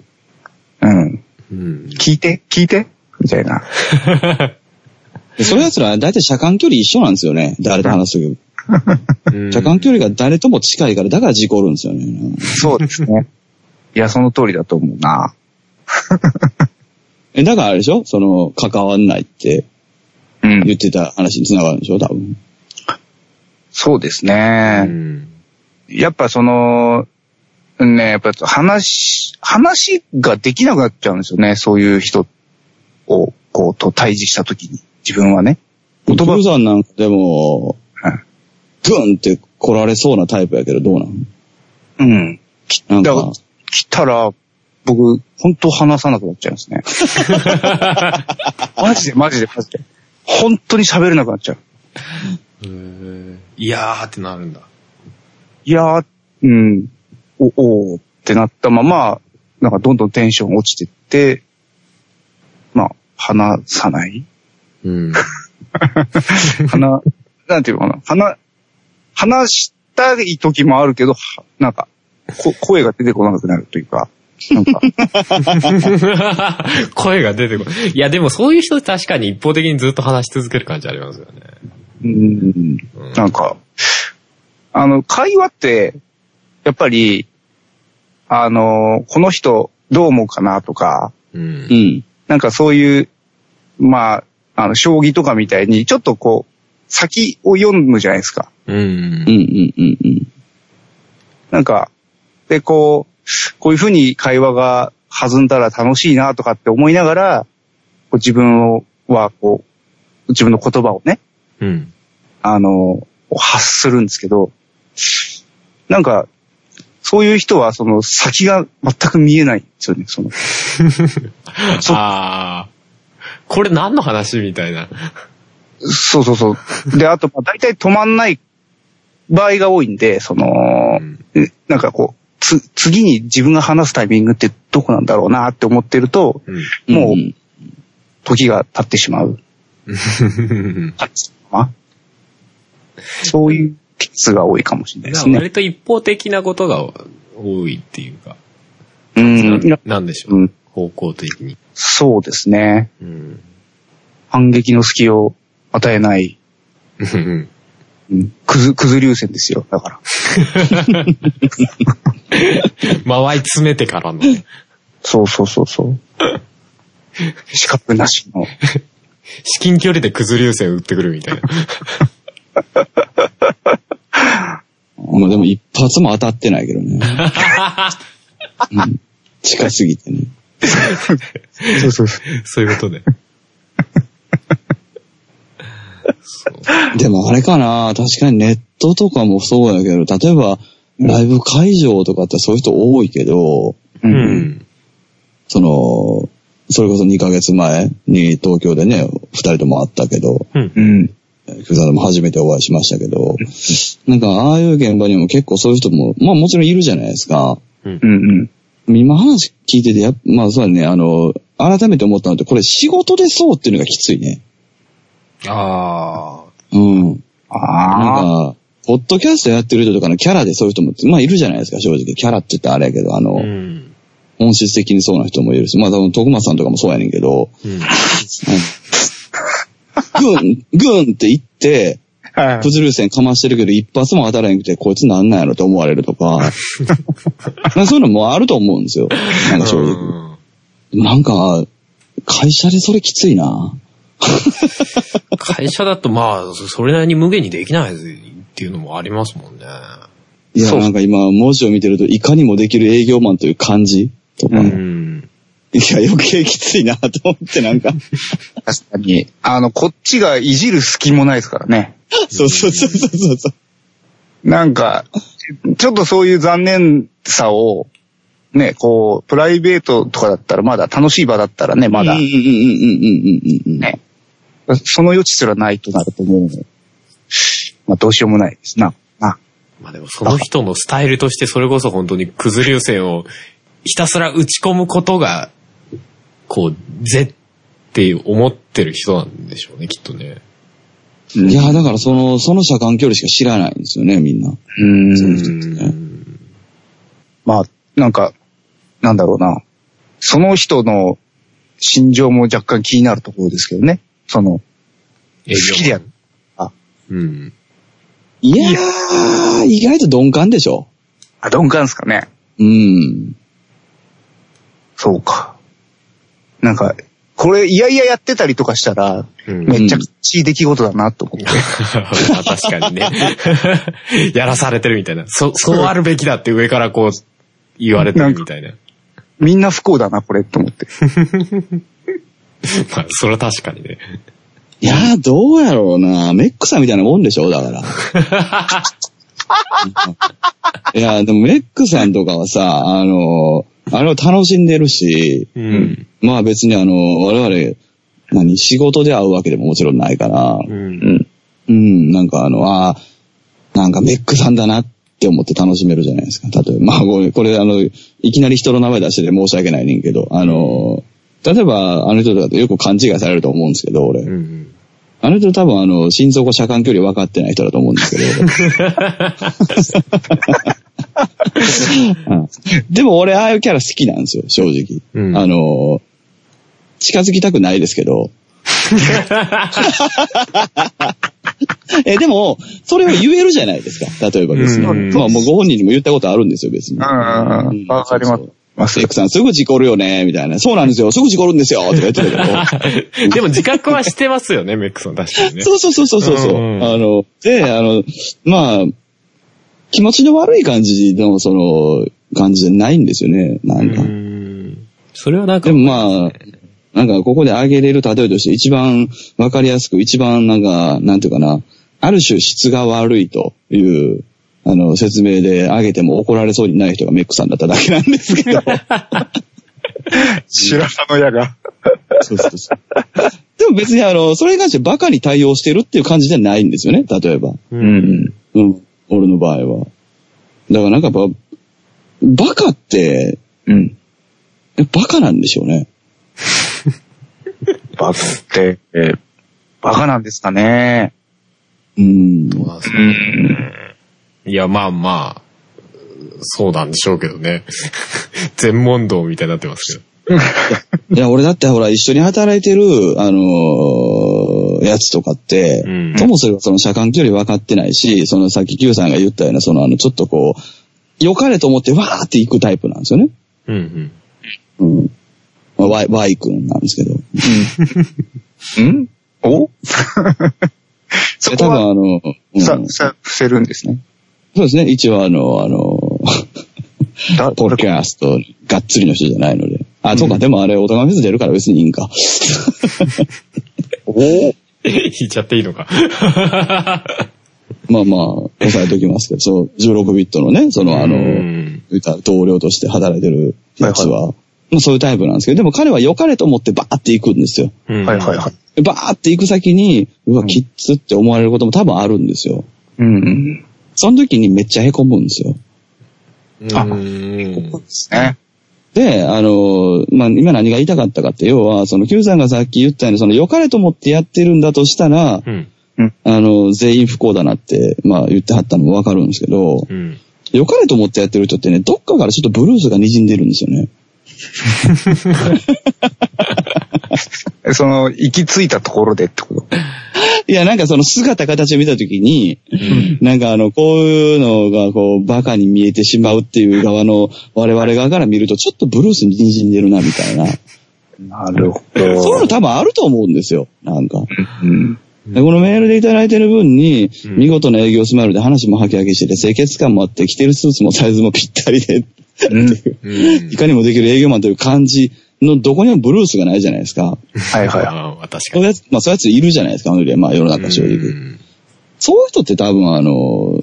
うん。うん。聞いて、聞いて？みたいな。で そういう奴らは大体車間距離一緒なんですよね。誰と話す？車間距離が誰とも近いから、だから事故るんですよね。そうですね。いや、その通りだと思うな。え、だからあれでしょ？その、関わんないってうん言。ってた話に繋がるんでしょ？多分。そうですうね。ん。やっぱその、ね、やっぱ話、話ができなくなっちゃうんですよね。そういう人を、こう、と対峙したときに。自分はね。言葉言葉さんなんかでも、うんグンって来られそうなタイプやけど、どうなん？うん。きなんかだから来たら、僕、本当話さなくなっちゃいますね。マジで、マジで、マジで。本当に喋れなくなっちゃう。へーいやーってなるんだ。いやー、うん、お、おーってなったまま、なんかどんどんテンション落ちてって、まあ、話さないうん。話、なんていうのかな。話、話したい時もあるけど、はなんか、こ声が出てこなくなるというか、なんか、声が出てこない。いや、でもそういう人確かに一方的にずっと話し続ける感じありますよね。うん、うんなんか、あの、会話って、やっぱり、あの、この人どう思うかなとか、うんう。ん。なんかそういう、まあ、あの、将棋とかみたいに、ちょっとこう、先を読むじゃないですか。うんうん。うん。うん。うん。なんか、で、こう、こういうふうに会話が弾んだら楽しいなとかって思いながら、こう自分をは、こう、自分の言葉をね、うん。あの、発するんですけど、なんか、そういう人は、その、先が全く見えないんですよね、その。そああ。これ何の話みたいな。そうそうそう。で、あと、まあ、大体止まんない場合が多いんで、その、うんえなんかこう、つ、次に自分が話すタイミングってどこなんだろうなって思ってると、うん。もう、時が経ってしまう。そういうケースが多いかもしれないですね。割と一方的なことが多いっていうか、うん。ななんでしょう、うん方向的に。そうですね。うん。反撃の隙を与えない、うんうん、くず、くず流線ですよ。だから。間合い詰めてからのね。そうそうそうそう。資格なしの。至近距離でくず流線打ってくるみたいな。まあでも一発も当たってないけどね。うん近すぎてね。そうそうそう。そういうことで。そうでもあれかな確かにネットとかもそうやけど、例えば、ライブ会場とかってそういう人多いけど、う。うんん。その、それこそ2ヶ月前に東京でね、二人とも会ったけど、うん。福沢でも初めてお会いしましたけど、なんかああいう現場にも結構そういう人も、まあもちろんいるじゃないですか。うんうん。今話聞いてて、やっまあそうだね、あの、改めて思ったのって、これ仕事でそうっていうのがきついね。あうん。ああ。なんか、ポッドキャストやってる人とかのキャラでそういう人も、まあいるじゃないですか、正直。キャラって言ったらあれやけど、あの、あ。うん。本質的にそうな人もいるし、まあ多分徳松さんとかもそうやねんけど、うん。グン、グンって言って、はいプズル線かましてるけど、一発も当たらへんくて、こいつなんなんやろと思われるとか、か そういうのもあると思うんですよ。なんか正直。なんか、会社でそれきついな。会社だとまあ、それなりに無限にできないっていうのもありますもんね。いや、そうなんか今、文字を見てると、いかにもできる営業マンという感じとか、ううん。いや、余計きついなと思って、なんか。確かに。あの、こっちがいじる隙もないですからね。そうそうそうそうそうそう。なんか、ちょっとそういう残念さを、ね、こう、プライベートとかだったらまだ楽しい場だったらね、まだうんうんうんうんうんうんうん。ね、その余地すらないとなるともう、まあどうしようもないですな。あ、まあでもその人のスタイルとしてそれこそ本当にくず流線をひたすら打ち込むことが、こう、ぜって思ってる人なんでしょうね、きっとね。いや、だからその、その車間距離しか知らないんですよね、みんな。うーそうですねん。まあ、なんか、なんだろうな。その人の心情も若干気になるところですけどね。その、営好きでやる。うん。いやー、意外と鈍感でしょ。あ、鈍感ですかね。うん。そうか。なんか、これ、いやいややってたりとかしたら、うんめっちゃきちい出来事だなと思って。まあ確かにね。やらされてるみたいな。そ、そうあるべきだって上からこう言われてるみたいな。みんな不幸だな、これ、と思って。まあ、それは確かにね。いやー、どうやろうな。メックさんみたいなもんでしょだから。いや、でもメックさんとかはさ、あの、あれを楽しんでるし、うん。まあ別にあの、我々、何、仕事で会うわけでももちろんないから、う。うんん。うん、なんかあの、ああ、なんかメックさんだなって思って楽しめるじゃないですか。例えば、まあこれ、あの、いきなり人の名前出してて申し訳ないねんけど、あの、例えばあの人とかとよく勘違いされると思うんですけど、俺。うん。あの人多分あの、心臓後車間距離分かってない人だと思うんですけど。うんでも俺ああいうキャラ好きなんですよ、正直。うんあの、近づきたくないですけど。え、でも、それを言えるじゃないですか。例えば別に。うんまあもうご本人にも言ったことあるんですよ、別に。わかりますセックさんすぐ事故るよね、みたいな。そうなんですよ、すぐ事故るんですよ、とか言ってたけど。でも自覚はしてますよね、メックさん確かにね。そうそうそうそうそう。ううんうんあの、で、あの、まあ、気持ちの悪い感じの、その、感じじゃないんですよね、なんか。うん。それはなんか、でもまあ、なんかここで挙げれる例えとして一番わかりやすく、一番なんか、なんていうかな、ある種質が悪いという、あの、説明で挙げても怒られそうにない人がメックさんだっただけなんですけど。白羽の矢が。そうそうそう。でも別にあの、それに関してバカに対応してるっていう感じじゃないんですよね、例えば。う。うんん。うん。俺の場合は。だからなんかやっぱ、バカって、うん。えバカなんでしょうね。バカって、えーバカなんですかね。うん。そうなんですねうん。いや、まあまあ、そうなんでしょうけどね。全問答みたいになってますけど。いや、俺だってほら、一緒に働いてる、あのーやつとかって、うんともすればその車間距離分かってないし、そのさっき Q さんが言ったような、そのあの、ちょっとこう、良かれと思ってわーって行くタイプなんですよね。うんうん。うん。まあ、Y, y 君なんですけど。うん お？そこは、で多分あの、うんさ、さ、伏せるんですね。そうですね。一応あの、あの、だ、ポッドキャスト、がっつりの人じゃないので。あ、そうか、でもあれ、オトガメフェス出るから別にいいんか。お 言っちゃっていいのか。まあまあ、抑えておきますけど、そう、16ビットのね、そのあの、同僚として働いてるやつは、まあそういうタイプなんですけど、でも彼は良かれと思ってバーって行くんですよ。うんはいはいはい。でバーって行く先に、うわ、キッズって思われることも多分あるんですよ。うん。その時にめっちゃ凹むんですよ。あうんそうですね。で、あの、まあ、今何が言いたかったかって、要は、その Q さんがさっき言ったように、その良かれと思ってやってるんだとしたら、うん。あの、全員不幸だなって、まあ言ってはったのもわかるんですけど、うん。良かれと思ってやってる人ってね、どっかからちょっとブルースが滲んでるんですよね。その、行き着いたところでってこと？いや、なんかその姿形を見たときに、なんかあの、こういうのがこう、バカに見えてしまうっていう側の我々側から見ると、ちょっとブルースに滲んでるな、みたいな。なるほそういうの多分あると思うんですよ、なんか。うん。でこのメールでいただいてる分に、うん見事な営業スマイルで話もハキハキしてて、清潔感もあって、着てるスーツもサイズもぴったりで、いかにもできる営業マンという感じのどこにもブルースがないじゃないですか。はいはい。ああ、確かに。そういうやつ、まあそういうやついるじゃないですか、まあ世の中正直。うんそういう人って多分あの、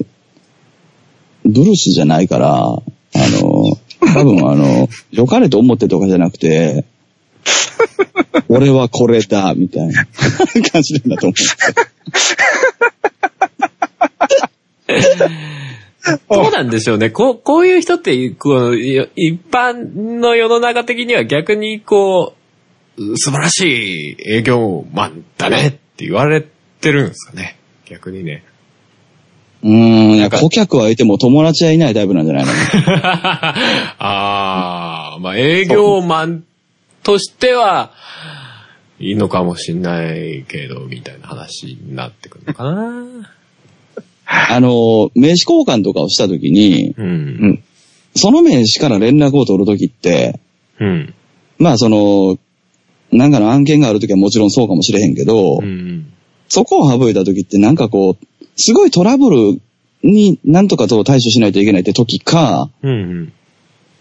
ブルースじゃないから、あの、多分あの、良かれと思ってとかじゃなくて、俺はこれだ、みたいな感じなんだと思そうなんでしょうね。こう、こういう人って、こう、い一般の世の中的には逆にこう、素晴らしい営業マンだねって言われてるんですかね。逆にね。う。うーん、いやなんか顧客はいても友達はいないタイプなんじゃないのああ、まあ営業マンとしては、いいのかもしんないけど、みたいな話になってくるのかな。あの、名刺交換とかをしたときに、うん。その名刺から連絡を取るときって、うん。まあその、なんかの案件があるときはもちろんそうかもしれへんけど、うん。そこを省いた時ってなんかこう、すごいトラブルになんとかと対処しないといけないって時か、うん。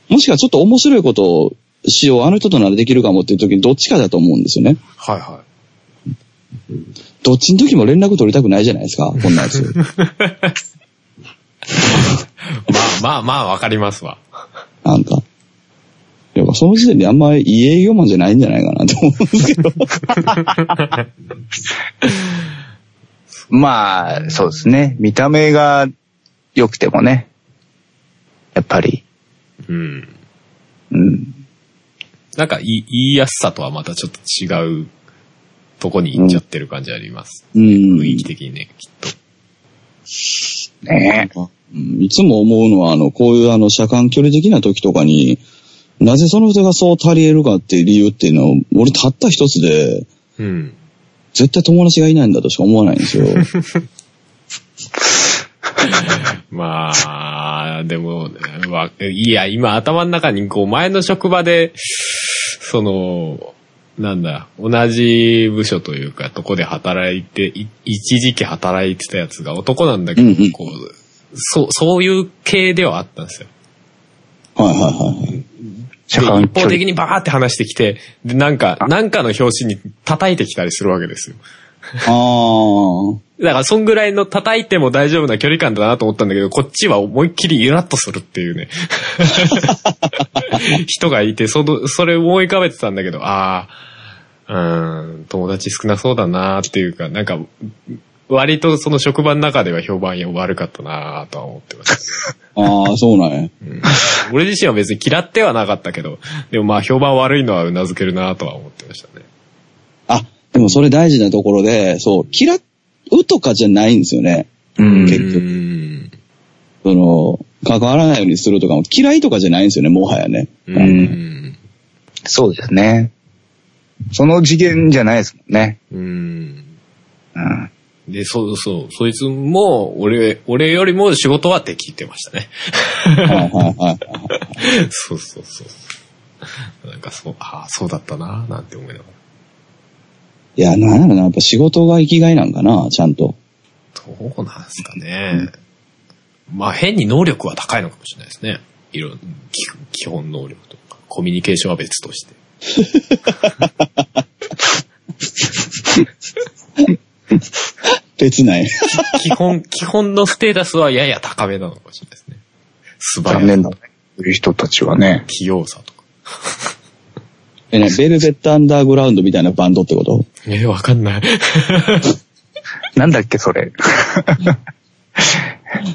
もしくはちょっと面白いことをしよう、あの人とならできるかもっていう時にどっちかだと思うんですよね。はいはどっちの時も連絡取りたくないじゃないですか、こんなやつ。い。まあまあまあ、わかりますわ。なんか。やっぱその時点であんまりいい営業マンじゃないんじゃないかなと思うんですけど。まあ、そうですね。見た目が良くてもね。やっぱり。うん。うん。なんか言い言いやすさとはまたちょっと違うとこに行っちゃってる感じあります。うん。雰囲気的にね、きっと。ねうんいつも思うのは、あの、こういうあの、車間距離的な時とかに、なぜその人がそう足り得るかっていう理由っていうのを、俺たった一つで、うん。絶対友達がいないんだとしか思わないんですよ。まあ、でも、わいや、今頭の中にこう前の職場で、その、なんだ、同じ部署というか、とこで働いて、い一時期働いてたやつが男なんだけど、うんうんこう、そう、そういう系ではあったんですよ。はいはいはい一方。的にバーって話してきて、で、なんか、なんかの表紙に叩いてきたりするわけですよ。ああ。だから、そんぐらいの叩いても大丈夫な距離感だなと思ったんだけど、こっちは思いっきりイラッとするっていうね。人がいて、その、それ思い浮かべてたんだけど、ああ、うん、友達少なそうだなっていうか、なんか、割とその職場の中では評判悪かったなとは思ってました。ああ、そうなんや。うん俺自身は別に嫌ってはなかったけど、でもまあ評判悪いのは頷けるなとは思ってましたね。あ、でもそれ大事なところで、そう、嫌うとかじゃないんですよね。うん。結局うん。その、関わらないようにするとかも嫌いとかじゃないんですよね、もはやね。うん。そうですね。その次元じゃないですもんね。うん。うん。で、そうそう、そいつも、俺、俺よりも仕事はできてましたね。はいはいはい。そうそうそう。なんかそう、ああ、そうだったななんて思いながら。いや、なんやろな、やっぱ仕事が生きがいなんかな、ちゃんと。どうなんですかね。まあ変に能力は高いのかもしれないですね。いろん基基本能力とか、コミュニケーションは別として。別ない。基本、基本のステータスはやや高めなのかもしれないですね。素早さ残念だね。いう人たちはね。器用さとか。え、ね、ベルベットアンダーグラウンドみたいなバンドってこと？えー、わかんない。なんだっけ、それ。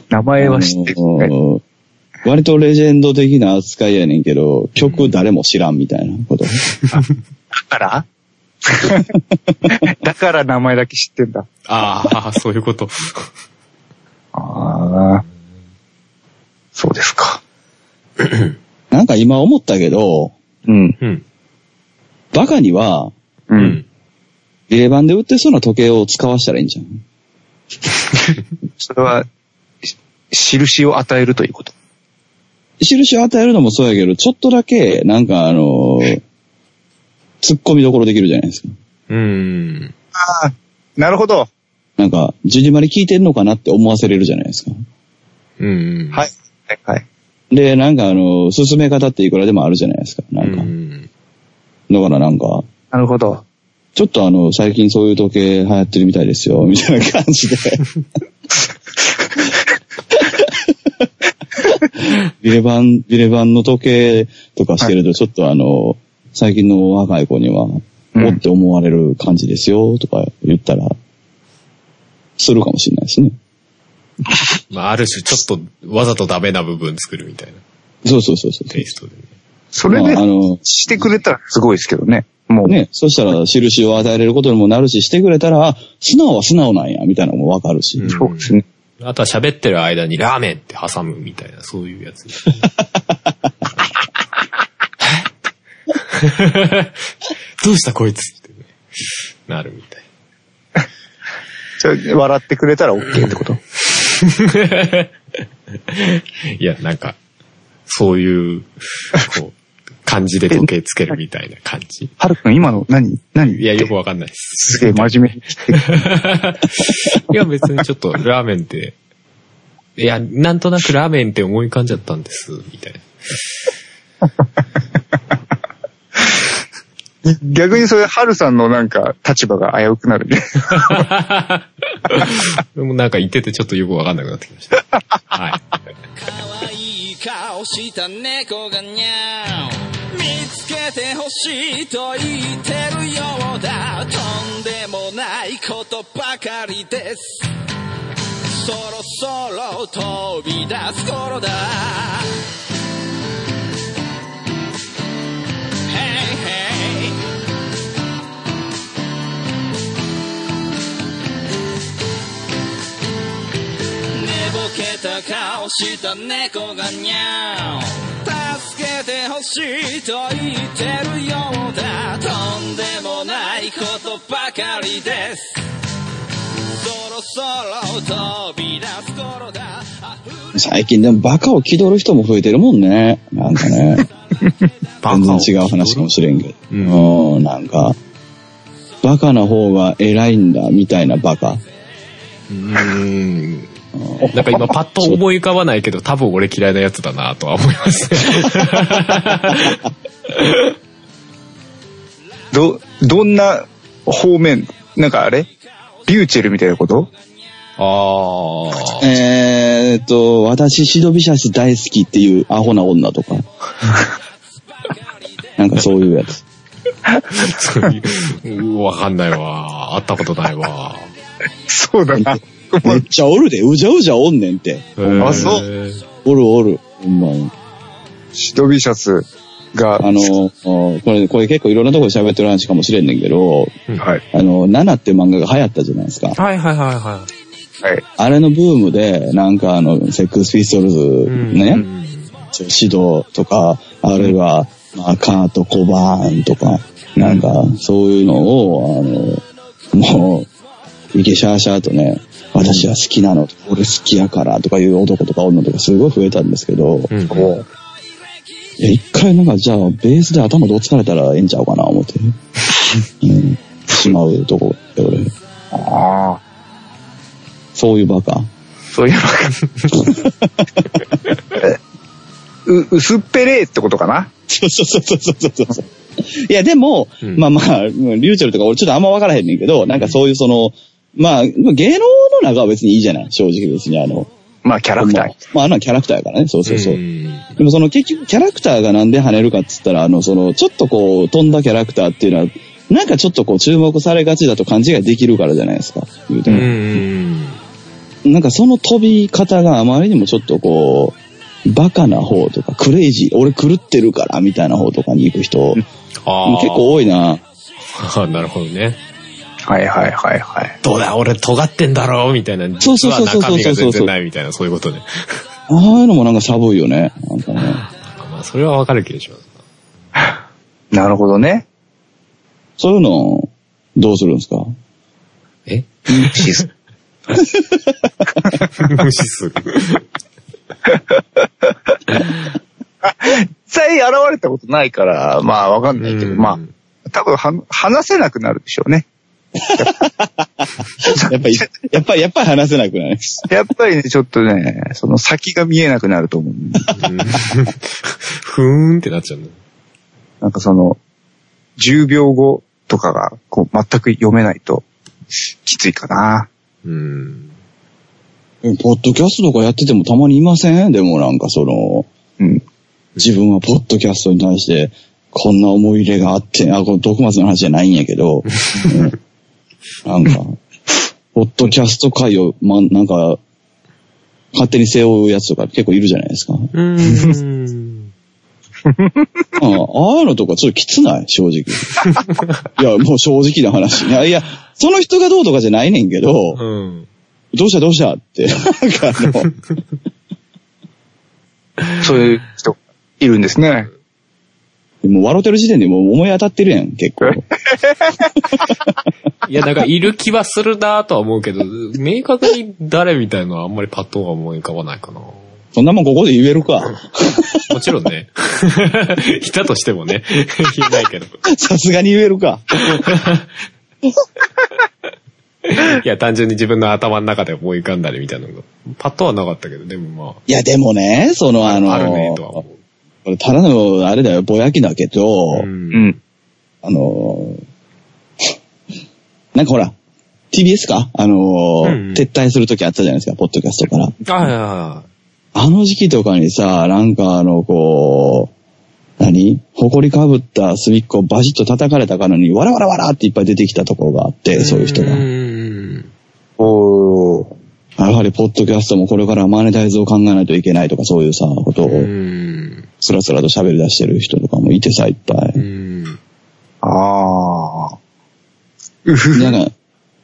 名前は知ってる、割とレジェンド的な扱いやねんけど、曲誰も知らんみたいなこと？だから？だから名前だけ知ってんだ。ああ、そういうこと。ああ。そうですか。なんか今思ったけど、うん。うん。バカには、う。うんん。ビレバンで売ってそうな時計を使わしたらいいんじゃん。それは、し印を与えるということ。印を与えるのもそうやけど、ちょっとだけ、なんかあのー突っ込みどころできるじゃないですか。うん。ああ、なるほど。なんか、ジュジマリ聞いてんのかなって思わせれるじゃないですか。うん。はい。はい。はい。で、なんかあのー進め方っていくらでもあるじゃないですか。なんか。うん。だからなんか、なるほど。ちょっとあの、最近そういう時計流行ってるみたいですよ、みたいな感じで。ビレバン、ビレバンの時計とかしてると、ちょっとあの、最近の若い子には、うんおって思われる感じですよ、とか言ったら、するかもしれないですね。まあ、ある種ちょっとわざとダメな部分作るみたいなそうそうそうそう。テイストでね。それでまあ、あの、してくれたらすごいですけどね。もう、ね、そしたら印を与えれることにもなるし、してくれたら、あ素直は素直なんや、みたいなのもわかるし。うんそうですね。あとは喋ってる間にラーメンって挟むみたいな、そういうやつ。どうしたこいつってね、なるみたい。じゃあ笑ってくれたら OK ってこと？いや、なんか、そういう、こう、感じで時計つけるみたいな感じ？はるくん今の何？何？いや、よくわかんないです。すげえ真面目 いや、別にちょっとラーメンって、いや、なんとなくラーメンって思い浮かんじゃったんです、みたいな。逆にそれ、はるさんのなんか立場が危うくなるね。でもなんか言っててちょっとよくわかんなくなってきました。はい。可愛い顔した猫がにゃー見つけてほしいと言ってるようだ。とんでもないことばかりです。そろそろ飛び出す頃だ。た顔した猫がにゃー助けてほしいと言ってるようだとんでもないことばかりですそろそろ飛び出す頃だ最近でもバカを気取る人も増えてるもんね。なんかね。全然違う話かもしれんけど。うんうん、なんか、バカな方が偉いんだ、みたいなバカ。うーん。なんか今パッと思い浮かばないけど、多分俺嫌いなやつだなとは思いますね。ど、どんな方面、なんかあれ？リューチェルみたいなこと？ああ。えーっと、私、シドビシャス大好きっていうアホな女とか。なんかそういうやつ。そういう、わかんないわ。会ったことないわ。そうだな。めっちゃおるで、うじゃうじゃおんねんって。あそうう。おるおる。ほんまに。シドビシャスが、あの、これ、これ結構いろんなところで喋ってる話かもしれんねんけど、はい。あの、ナナって漫画が流行ったじゃないですか。はいはいはいははい。あれのブームで、なんかあの、セックスピストルズい。ね、うん指導とか、あるいは、まあ、カート・コバーンとか、なんか、そういうのを、あの、もう、いけシャーシャーとね、私は好きなの、俺好きやからとかいう男とか女とかすごい増えたんですけど、うんおういや、一回なんかじゃあ、ベースで頭どつかれたらええんちゃうかな、思って。うん。しまうとこって、俺。ああ。そういうバカ。そういうの う、薄っぺれーってことかな？そうそうそうそうそうそう。いや、でも、うんまあまあ、リューチェルとか俺ちょっとあんま分からへんねんけど、なんかそういうその、まあ、芸能の中は別にいいじゃない？正直別にあの。まあ、キャラクターまあ。まあ、のキャラクターやからね。そうそうそう。んでもその結局キャラクターがなんで跳ねるかっつったら、あの、その、ちょっとこう、飛んだキャラクターっていうのは、なんかちょっとこう、注目されがちだと勘違いできるからじゃないですか。言うてうもん。なんかその飛び方があまりにもちょっとこう、バカな方とか、クレイジー、俺狂ってるから、みたいな方とかに行く人。結構多いな。あ なるほどね。はいはいはいはい。どうだ、俺尖ってんだろうみたいな。そうそうそうそう中身が全然ないみたいな、そういうことね。ああいうのもなんか寒いよね。なんかね。まあ、それはわかる気がします。なるほどね。そういうの、どうするんですか？え？シス無視する。実際現れたことないから、まあわかんないけど、うんまあ、多分は話せなくなるでしょうね。やっぱり、やっぱり、やっぱり話せなくなる。やっぱりね、ちょっとね、その先が見えなくなると思う。う んふーんってなっちゃうの。なんかその、10秒後とかが、こう、全く読めないと、きついかな。うん。ポッドキャストとかやっててもたまにいません？でもなんかその、うん。自分はポッドキャストに対して、こんな思い入れがあって、あ、これ徳松の話じゃないんやけど、うんなんか、ポッドキャスト界を、ま、なんか、勝手に背負うやつとか結構いるじゃないですか。うん。あああいうのとかちょっときつない？正直。いや、もう正直な話。いや、いや、その人がどうとかじゃないねんけど、うん。どうしたどうしたって、なんかあの、そういう人、いるんですね。もう笑ってる時点でもう思い当たってるやん、結構。いや、だからいる気はするなとは思うけど、明確に誰みたいのはあんまりパッとは思い浮かばないかな。そんなもんここで言えるか。もちろんね。いたとしてもね。言えないけど。さすがに言えるか。いや、単純に自分の頭の中で思い浮かんだりみたいなのが、パッとはなかったけど、でもいや、でもね、そのまあ、あの、あるねとは思これただの、あれだよ、ぼやきだけど、う。う。うんん。あの、なんかほら、TBS か？あの、うん撤退するときあったじゃないですか、ポッドキャストから。はいはいはあの時期とかにさ、なんかあの、こう、何？埃かぶった隅っこをバシッと叩かれたからに、わらわらわらっていっぱい出てきたところがあって、い。そういう人が。ん。おー。やはり、ポッドキャストもこれからマネタイズを考えないといけないとか、そういうさ、ことを、うん。スラスラと喋り出してる人とかもいてさ、いっぱい。うん。あー。うふふ。なんか、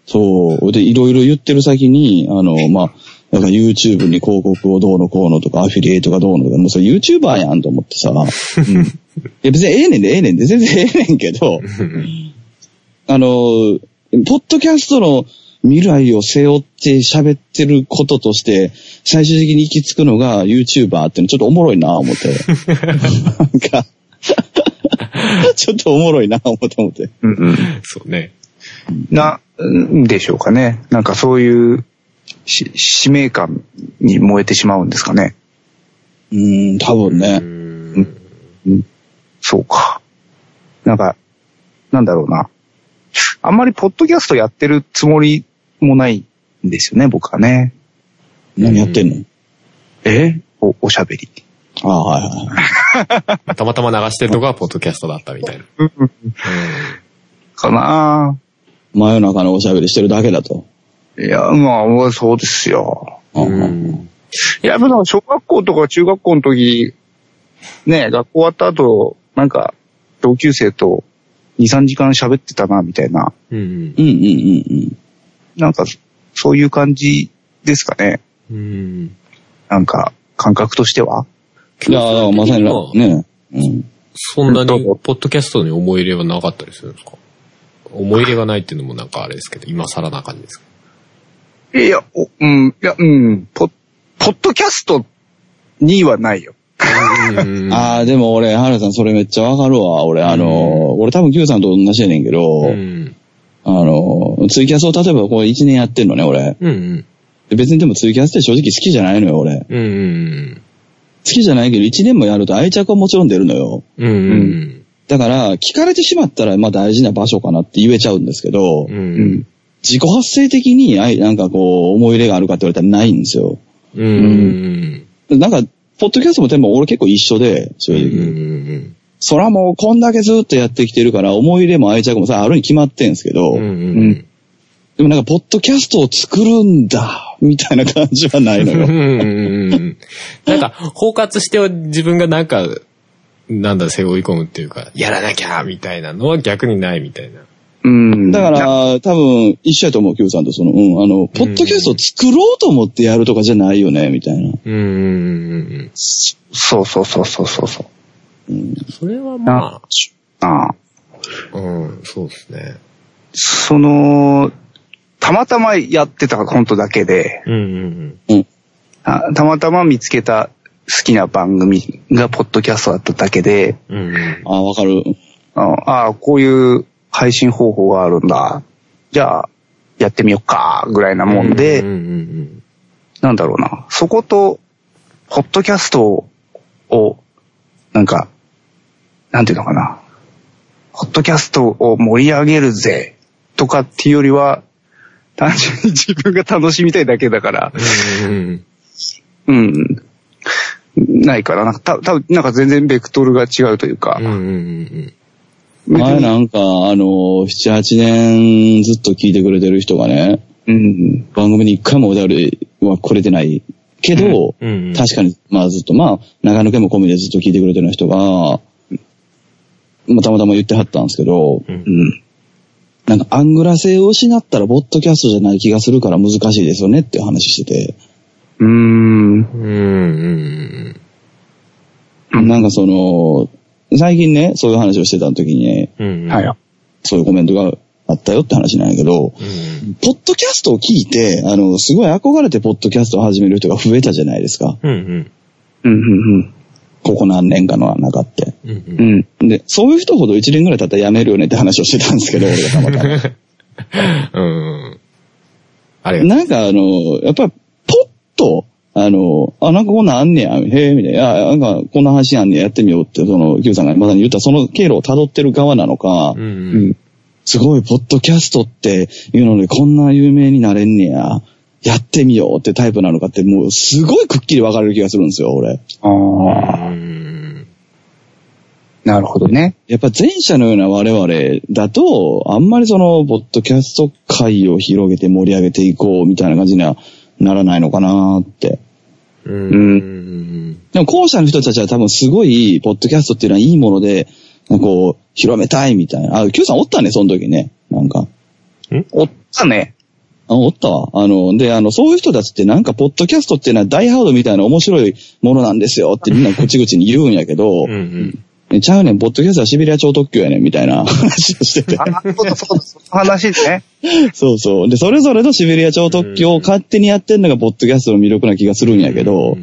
そう。で、いろいろ言ってる先に、あの、まあ、なんか YouTube に広告をどうのこうのとか、アフィリエイトがどうのとか、もうそれ YouTuber やんと思ってさ。うん。いや、別にええねんで、ええねんで、全然ええねんけど、あの、ポッドキャストの未来を背負って喋ってることとして、最終的に行き着くのが YouTuber ってのちょっとおもろいな、思って。なんか、ちょっとおもろいな、思って思って。うんうん。そうね。な、んでしょうかね。なんかそういうし使命感に燃えてしまうんですかね。うーん、多分ね。うん。そうか。なんか、なんだろうな。あんまりポッドキャストやってるつもりもないんですよね、僕はね。何やってんの？え？お、おしゃべり。ああ、はいはいはい。たまたま流してるとこがポッドキャストだったみたいな。うんかな真夜中のおしゃべりしてるだけだと。いや、まあ、そうですよ。うんうんいや、でも小学校とか中学校の時、ね、学校終わった後、なんか、同級生と2、3時間喋ってたな、みたいな。うんうんうんうんうん。なんか、そういう感じですかね。うんなんか、感覚としては？いや、だからまさにまあね。うん。そんなに、ポッドキャストに思い入れはなかったりするんですか？思い入れがないっていうのもなんかあれですけど、今更な感じですけいや、おうん、いや、うん、ポッ、ポッドキャストにはないよ。ど。うん ああ、でも俺、原さんそれめっちゃわかるわ。俺、あの、俺多分 Q さんと同じやねんけど、うん。あの、ツイキャスを例えばこう1年やってんのね、俺。うんうん。で別にでもツイキャスって正直好きじゃないのよ、俺。うんうん好きじゃないけど1年もやると愛着はもちろん出るのよ。うん。うんうん。だから、聞かれてしまったら、まあ大事な場所かなって言えちゃうんですけど、う。うんん。自己発生的に、あいなんかこう、思い入れがあるかって言われたらないんですよ。うん。なんか、ポッドキャストもでも俺結構一緒で、正うん。う直。ん。そらもうこんだけずっとやってきてるから、思い入れも愛着もさ、あるに決まってんすけど、うん。うん。でもなんか、ポッドキャストを作るんだ、みたいな感じはないのうよ。ん。なんか、包括して自分がなんか、なんだ、背負い込むっていうか、やらなきゃみたいなのは逆にないみたいな。うん。だから、多分、一緒やと思う、Q さんとその、うん、あの、ポッドキャストを作ろうと思ってやるとかじゃないよね、みたいな。うん。うん。そうそうそうそうそうそう。うん、それはまああ。あ、うん、そうですね。その、たまたまやってた本当だけで、うんうんあたまたま見つけた好きな番組がポッドキャストだっただけで、うん。うんうん。あ、わかる。ああ、こういう配信方法があるんだ。じゃあ、やってみよっか、ぐらいなもんで、うんうんなんだろうな。そこと、ポッドキャストを、なんか、なんていうのかな。ポッドキャストを盛り上げるぜ、とかっていうよりは、単純に自分が楽しみたいだけだから、うん。うんうん。ないから、なんか、た、たなんか全然ベクトルが違うというかうん。うんうん前なんか、あの、7、8年ずっと聞いてくれてる人がね、うん。番組に一回もお便りはくれてないけど、うんうん。確かに、まあずっと、まあ、長野県も込みでずっと聞いてくれてる人が、まあたまたま言ってはったんですけど、うんうん。なんかアングラ性を失ったら、ボッドキャストじゃない気がするから難しいですよねっていう話してて、うーん。うんうんうんなんかその、最近ね、そういう話をしてた時にね、うん。そういうコメントがあったよって話なんやけど、うん。ポッドキャストを聞いて、あの、すごい憧れてポッドキャストを始める人が増えたじゃないですか。うんうん。うん、うん、ここ何年かの中って。うんう。うんん。うん。で、そういう人ほど1年ぐらい経ったら辞めるよねって話をしてたんですけど、俺がたまたま。うん。ありがとう。なんかあの、やっぱり、ポッと、あの、あ、なんかこんなんあんねや、へえ、みたいな、あ、なんかこんな話あんねや、やってみようって、その、Q さんがまさに言ったその経路を辿ってる側なのか、うんううん。ん。すごい、ポッドキャストっていうのでこんな有名になれんねや、やってみようってタイプなのかって、もうすごいくっきり分かれる気がするんですよ、俺。ああ、うんなるほどね。やっぱ前者のような我々だと、あんまりその、ポッドキャスト界を広げて盛り上げていこうみたいな感じにはならないのかなって。うん。うん。でも後者の人たちは多分すごい、ポッドキャストっていうのはいいもので、こう、広めたいみたいな。あ、Q さんおったね、その時ね。なんか。おったね。あ、おったわ。あの、で、あの、そういう人たちってなんか、ポッドキャストっていうのはダイハードみたいな面白いものなんですよってみんな口々に言うんやけど、うんうん。えちゃうねん、ポッドキャストはシベリア超特急やねん、みたいな 話をしてて。あ、そうだそうだ、その話ね。そうそう。で、それぞれのシベリア超特急を勝手にやってんのが、ポッドキャストの魅力な気がするんやけど、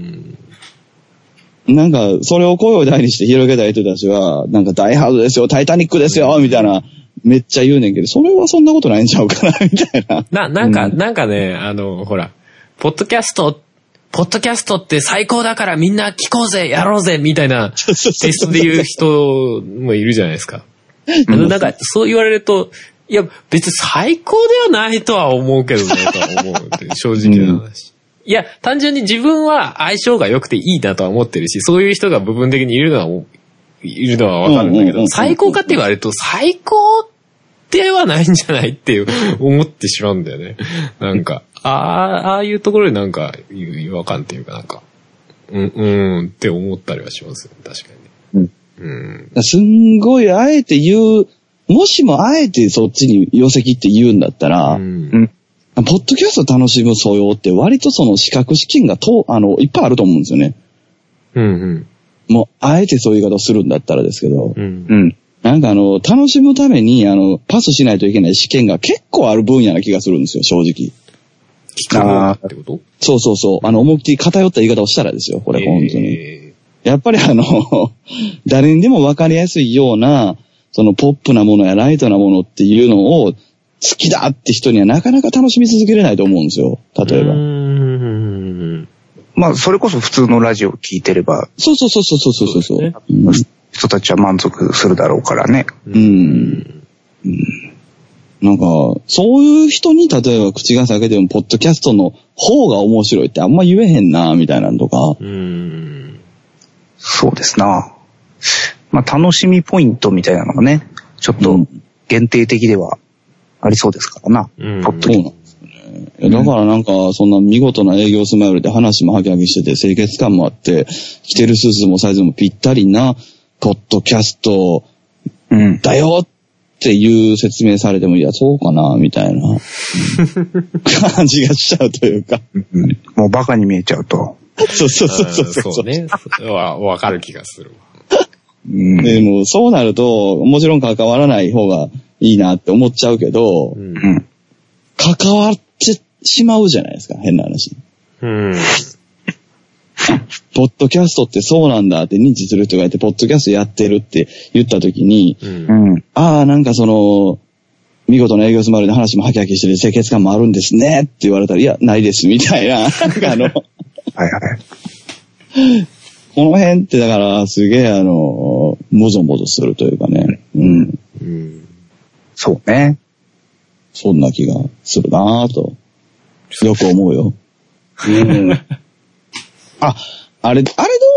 なんか、それを声を大にして広げたい人たちは、なんか、ダイハードですよ、タイタニックですよ、みたいな、めっちゃ言うねんけど、それはそんなことないんちゃうかな、みたいな。な、なんか、うんなんかね、あの、ほら、ポッドキャスト、ポッドキャストって最高だからみんな聞こうぜ、やろうぜ、みたいなテイストで言う人もいるじゃないですか。なんか、そう言われると、いや、別に最高ではないとは思うけどね、とは思う正直な話。いや、単純に自分は相性が良くていいなとは思ってるし、そういう人が部分的にいるのは、いるのはわかるんだけどうんうんうんうん、最高かって言われると、最高ではないんじゃないっていう、思ってしまうんだよね。なんか、ああ、ああいうところでなんか、違和感っていうかなんか、うん、うんって思ったりはしますよ、確かにね。うん。すんごい、あえて言う、もしもあえてそっちに寄せ切って言うんだったら、うん。ポッドキャスト楽しむ素養って割とその資格試験がと、あの、いっぱいあると思うんですよね。うん。もう、あえてそういう言い方をするんだったらですけど、うん。うん。なんかあの、楽しむために、あの、パスしないといけない試験が結構ある分野な気がするんですよ、正直。聞く方ってこと？そうそうそう。あの、思いっきり偏った言い方をしたらですよ、これ、本当に。えやっぱりあの、誰にでも分かりやすいような、そのポップなものやライトなものっていうのを好きだって人にはなかなか楽しみ続けれないと思うんですよ、ー例えば。うん。まあ、それこそ普通のラジオを聞いてれば、そうそうそうそうそうそうそう。そううん人たちは満足するだろうからね。うん。なんか、そういう人に例えば口が裂けても、ポッドキャストの方が面白いってあんま言えへんな、みたいなのとか。うん。そうですな。まあ、楽しみポイントみたいなのがね、ちょっとうん限定的ではありそうですからな。うんポッドキャそうなんですよね。えだからなんか、そんな見事な営業スマイルで話もハキハキしてて、清潔感もあって、着てるスーツもサイズもぴったりな、ポッドキャストうん。だよっていう説明されても、いや、そうかな、みたいな感じがしちゃうというか。うんもうバカに見えちゃうと。そうそうそうそうそう。そうね。わ、わかる気がするうん。でも、そうなると、もちろん関わらない方がいいなって思っちゃうけど、わ。うんう。ん。関わってしまうじゃないですか、変な話。うん。ポッドキャストってそうなんだって認知する人がいて、ポッドキャストやってるって言った時に、うん。うん。ああ、なんかその、見事な営業スマイルで話もハキハキしてる清潔感もあるんですねって言われたら、いや、ないです、みたいな。あの、こはいはい。の辺ってだから、すげえあの、もぞもぞするというかね。うん。うん。そうね。そんな気がするなぁと。よく思うよ。うん。あ、あれ、あれど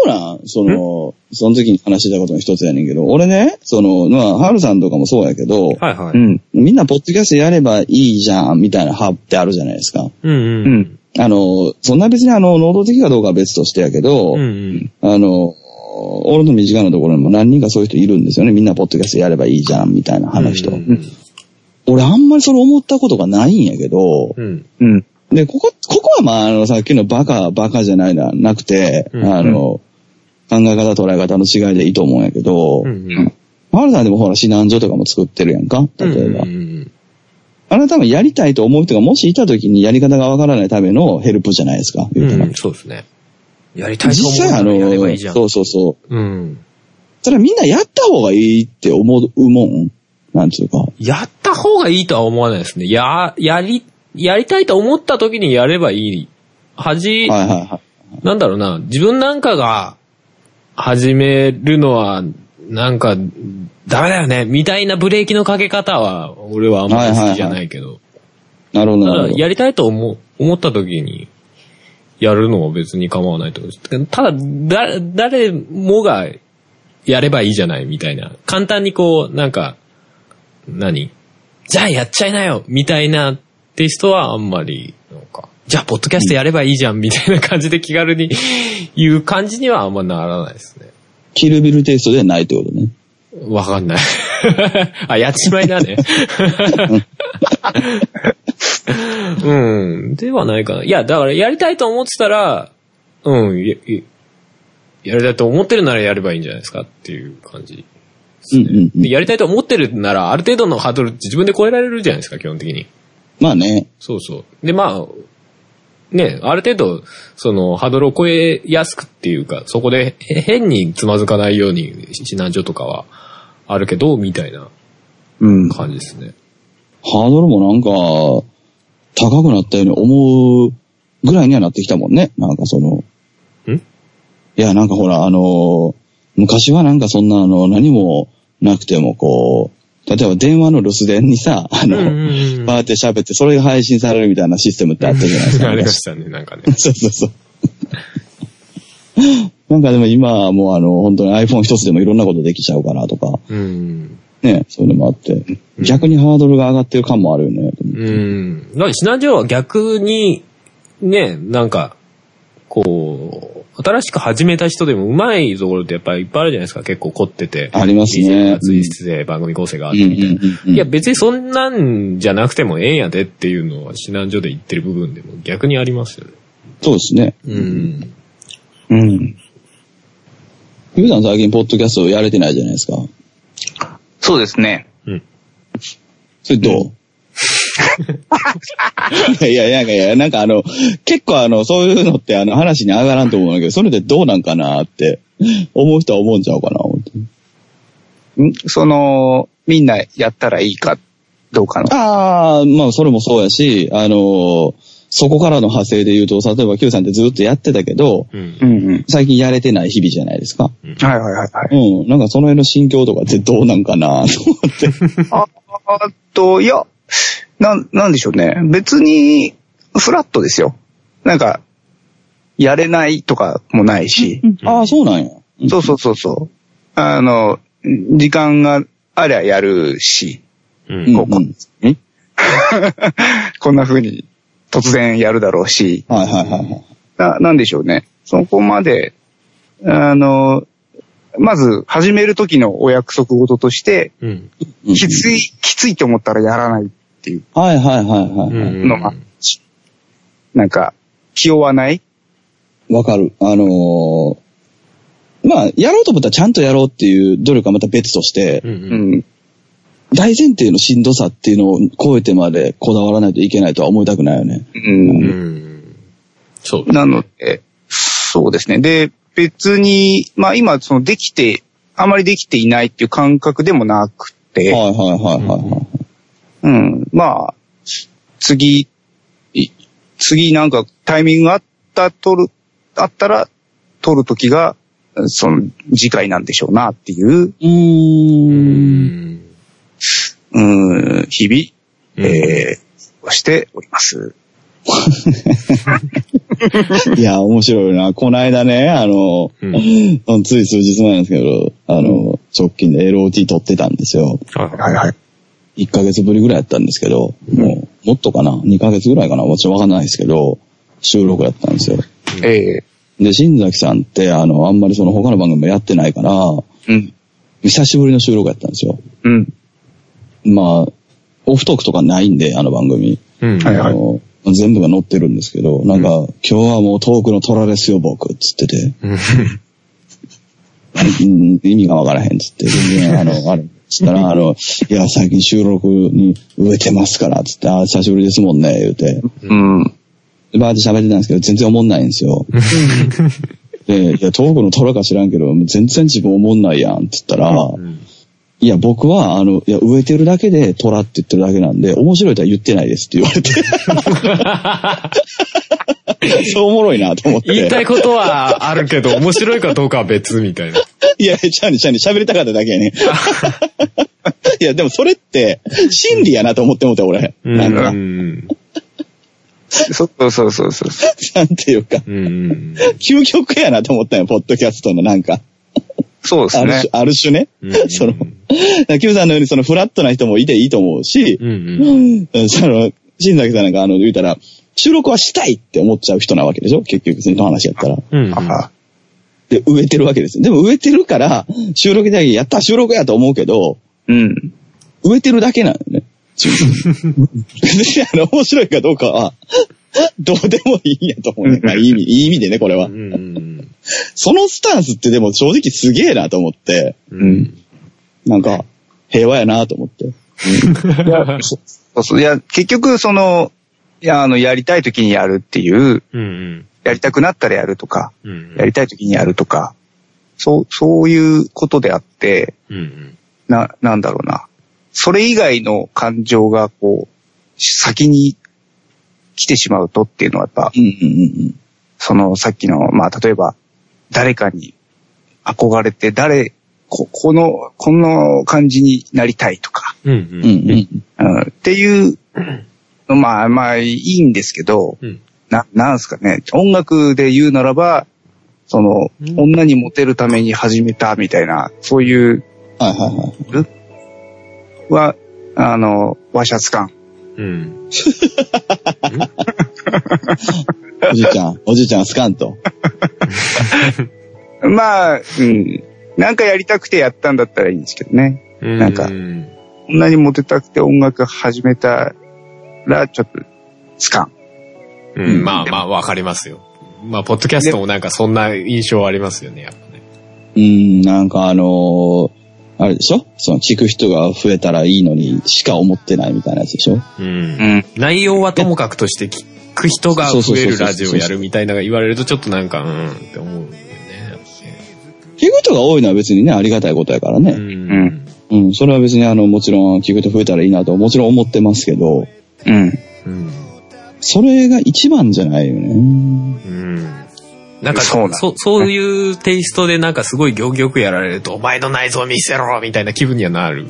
うなん？その、その時に話したことの一つやねんけど、俺ね、その、まあ、ハルさんとかもそうやけど、はいはい。うん。みんなポッドキャストやればいいじゃん、みたいな派ってあるじゃないですか。うんううん。ん。あの、そんな別にあの、能動的かどうかは別としてやけど、うんうん。あの、俺の身近なところにも何人かそういう人いるんですよね。みんなポッドキャストやればいいじゃん、みたいな話の人。うん俺あんまりそれ思ったことがないんやけど、うん。うん。で、ここ、ここはまあ、あの、さっきのバカ、バカじゃないな、なくて、うんあの、考え方、捉え方の違いでいいと思うんやけど、うんうん。マルさんでもほら、指南所とかも作ってるやんか例えば。うんあなたもやりたいと思う人がもしいた時にやり方がわからないためのヘルプじゃないですか、言うん。そうですね。やりたいと思実際あうならやればいいじゃの、ん。そうそうそう。うん。それはみんなやった方がいいって思うもんなんつうか。やった方がいいとは思わないですね。や、やり、やりたいと思った時にやればいい。はじ、はいはいはい。なんだろうな、自分なんかが始めるのは、なんか、ダメだよね、みたいなブレーキのかけ方は、俺はあんまり好きじゃないけど。なるほどなるほど。やりたいと思う、思った時に、やるのは別に構わないと思う。ただ、だ、誰もがやればいいじゃないみたいな。簡単にこう、なんか、何？じゃあやっちゃいなよみたいなって人はあんまり、なんか、じゃあポッドキャストやればいいじゃんみたいな感じで気軽に 言う感じにはあんまならないですね。キルビルテイストではないってことね。わかんない。あ、やっちまいだね。うん。ではないかな。いや、だからやりたいと思ってたら、うん、やややりたいと思ってるならやればいいんじゃないですかっていう感じ。うんうんうんでやりたいと思ってるなら、ある程度のハードルって自分で超えられるじゃないですか、基本的に。まあね。そうそう。で、まあ、ね、ある程度、その、ハードルを超えやすくっていうか、そこでへ変につまずかないように指南所とかはあるけど、みたいなうん。感じですね。ハードルもなんか、高くなったように思うぐらいにはなってきたもんね。なんかその。ん？いや、なんかほら、あの、昔はなんかそんなあの、何もなくてもこう、例えば電話の留守電にさ、あの、うんうんうんバーって喋って、それが配信されるみたいなシステムってあったじゃないですか。ありましたね、なんかね。そうそうそう。なんかでも今はもうあの、本当に iPhone 一つでもいろんなことできちゃうかなとか、うん。ね、そういうのもあって、逆にハードルが上がってる感もあるよね。うん。だから、シナジオは逆に、ね、なんか、こう、新しく始めた人でもうまいところってやっぱりいっぱいあるじゃないですか。結構凝ってて。ありますねストで番組構成があってみたいな。うんいや、別にそんなんじゃなくてもええんやでっていうのは、指南所で言ってる部分でも逆にありますよね。そうですね。うん。うん。ゆうさん最近ポッドキャストやれてないじゃないですか。そうですね。それどう、いやい やいやいや、なんかあの、結構あの、そういうのってあの話に上がらんと思うんだけど、それでどうなんかなって思う人は思うんちゃうかな、思ってん？その、みんなやったらいいか、どうかの？ああ、まあそれもそうやし、あの、そこからの派生で言うと、例えば Q さんってずっとやってたけど、うんう。んうん。最近やれてない日々じゃないですか。はいはいはいはい。うん。なんかその辺の心境とかってどうなんかな、と思って。ああと、いや、なん、なんでしょうね。別に、フラットですよ。なんか、やれないとかもないし。ああ、そうなんや。そうそうそうそう。あの、時間がありゃやるし、うん。こうこに こんな風に突然やるだろうし、はいはいはいはい。な、なんでしょうね。そこまで、あの、まず始める時のお約束事として、うん。うんきつい、きついと思ったらやらないっていうはいはいはいはい。うんのが、なんか、気負わない？わかる。あのーまあ、やろうと思ったらちゃんとやろうっていう努力はまた別として、うん。ううん。ん。大前提のしんどさっていうのを超えてまでこだわらないといけないとは思いたくないよね。う。うんん。そう。なので、そうですね。で、別に、まあ今、そのできて、あまりできていないっていう感覚でもなくて、はいはいはいはいはい。うん。まあ、次、い次なんかタイミングがあった、取る、あったら、取るときが、その、次回なんでしょうなっていう、うんん。うん、日々、うんえー、しております。いや、面白いな。この間ね、あの、うんつい数日前なんですけど、あの、直近で LOT 撮ってたんですよ。はいはいはい。1ヶ月ぶりぐらいやったんですけど、もう、もっとかな ?2 ヶ月ぐらいかな？私わかんないですけど、収録やったんですよ。えで、新崎さんって、あの、あんまりその他の番組もやってないから、ー、うん、久しぶりの収録やったんですよ。うん、まあ、オフトークとかないんで、あの番組。うん。はいあの全部が載ってるんですけど、なんか、今日はもうトークの虎ですよ、僕、つってて、うん意味がわからへん、つって、全然、あの、あれ、つったら、あの、いや、最近収録に植えてますから、つって、あ、久しぶりですもんね、言うて、うん、でバーって喋ってたんですけど、全然思んないんですよ。で、いや、トークの虎か知らんけど、全然自分思んないやん、って言ったら、うんいや、僕は、あの、いや、植えてるだけで虎って言ってるだけなんで、面白いとは言ってないですって言われて。そうおもろいなと思って。言いたいことはあるけど、面白いかどうかは別みたいな。いや、ちゃうね、ちゃうね、喋りたかっただけやね。いや、でもそれって、真理やなと思ってもって、俺。なんか、うん。そうそうそうそう。なんていうか、うん。究極やなと思ったよ、ポッドキャストのなんか。そうですねある種、。ある種ね。うんその、キムさんのようにそのフラットな人もいていいと思うし、うん。うん。その、新崎さんなんかあの、言うたら、収録はしたいって思っちゃう人なわけでしょ？結局、その話やったら。うん。あで、植えてるわけですよ。でも植えてるから、収録だけやった、収録やと思うけど、うん。植えてるだけなのよね。別にあの、面白いかどうかは、どうでもいいんやと思うね。まあ、いい意味、いい意味でね、これはう。ん。そのスタンスってでも正直すげえなと思って、うん。なんか、平和やなと思って。そうそう。いや、結局、その、いや、あの、やりたい時にやるっていう、うん。やりたくなったらやるとか、うん。やりたい時にやるとか、そう、そういうことであって、うん。な、なんだろうな。それ以外の感情が、こう、先に来てしまうとっていうのはやっぱ、うんうんうんそのさっきの、まあ、例えば、誰かに憧れて、誰こ、この、この感じになりたいとか、うんうんうん。うん、っていう、まあまあいいんですけど、うん。な、なんすかね、音楽で言うならば、その、うん女にモテるために始めたみたいな、そういうはいはいはい。は、あの、ワシャツ感。うん。おじいちゃん、おじいちゃんスカンと。まあ、うん。なんかやりたくてやったんだったらいいんですけどね。うん。なんかうん。女にモテたくて音楽始めたら、ちょっと、つかん。うん、まあまあ、わかりますよ。まあ、ポッドキャストもなんかそんな印象ありますよね、やっぱね。うん、なんかあのーあれでしょ？その、聞く人が増えたらいいのにしか思ってないみたいなやつでしょ？うん。うん。内容はともかくとして聞く人が増えるラジオやるみたいなのが言われるとちょっとなんか、うんって思う。聞く人が多いのは別にね、ありがたいことやからうね。ん。うん、それは別にあの、もちろん聞く人増えたらいいなともちろん思ってますけど、うん。うん。それが一番じゃないよね。うん。なんかそうそ、そういうテイストでなんかすごい行儀よくやられると、お前の内臓見せろみたいな気分にはなる。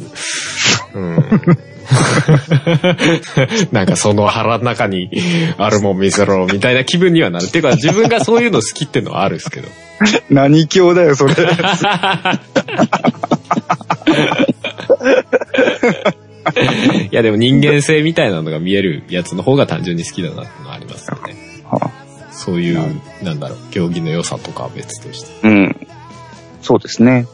うん。なんかその腹の中にあるもん見せろみたいな気分にはなる。っていうか自分がそういうの好きってのはあるんですけど。何教だよ、それ。いやでも人間性みたいなのが見えるやつの方が単純に好きだなってのはありますよね。はそういう、なんだろう、競技の良さとかは別として。うん。そうですね。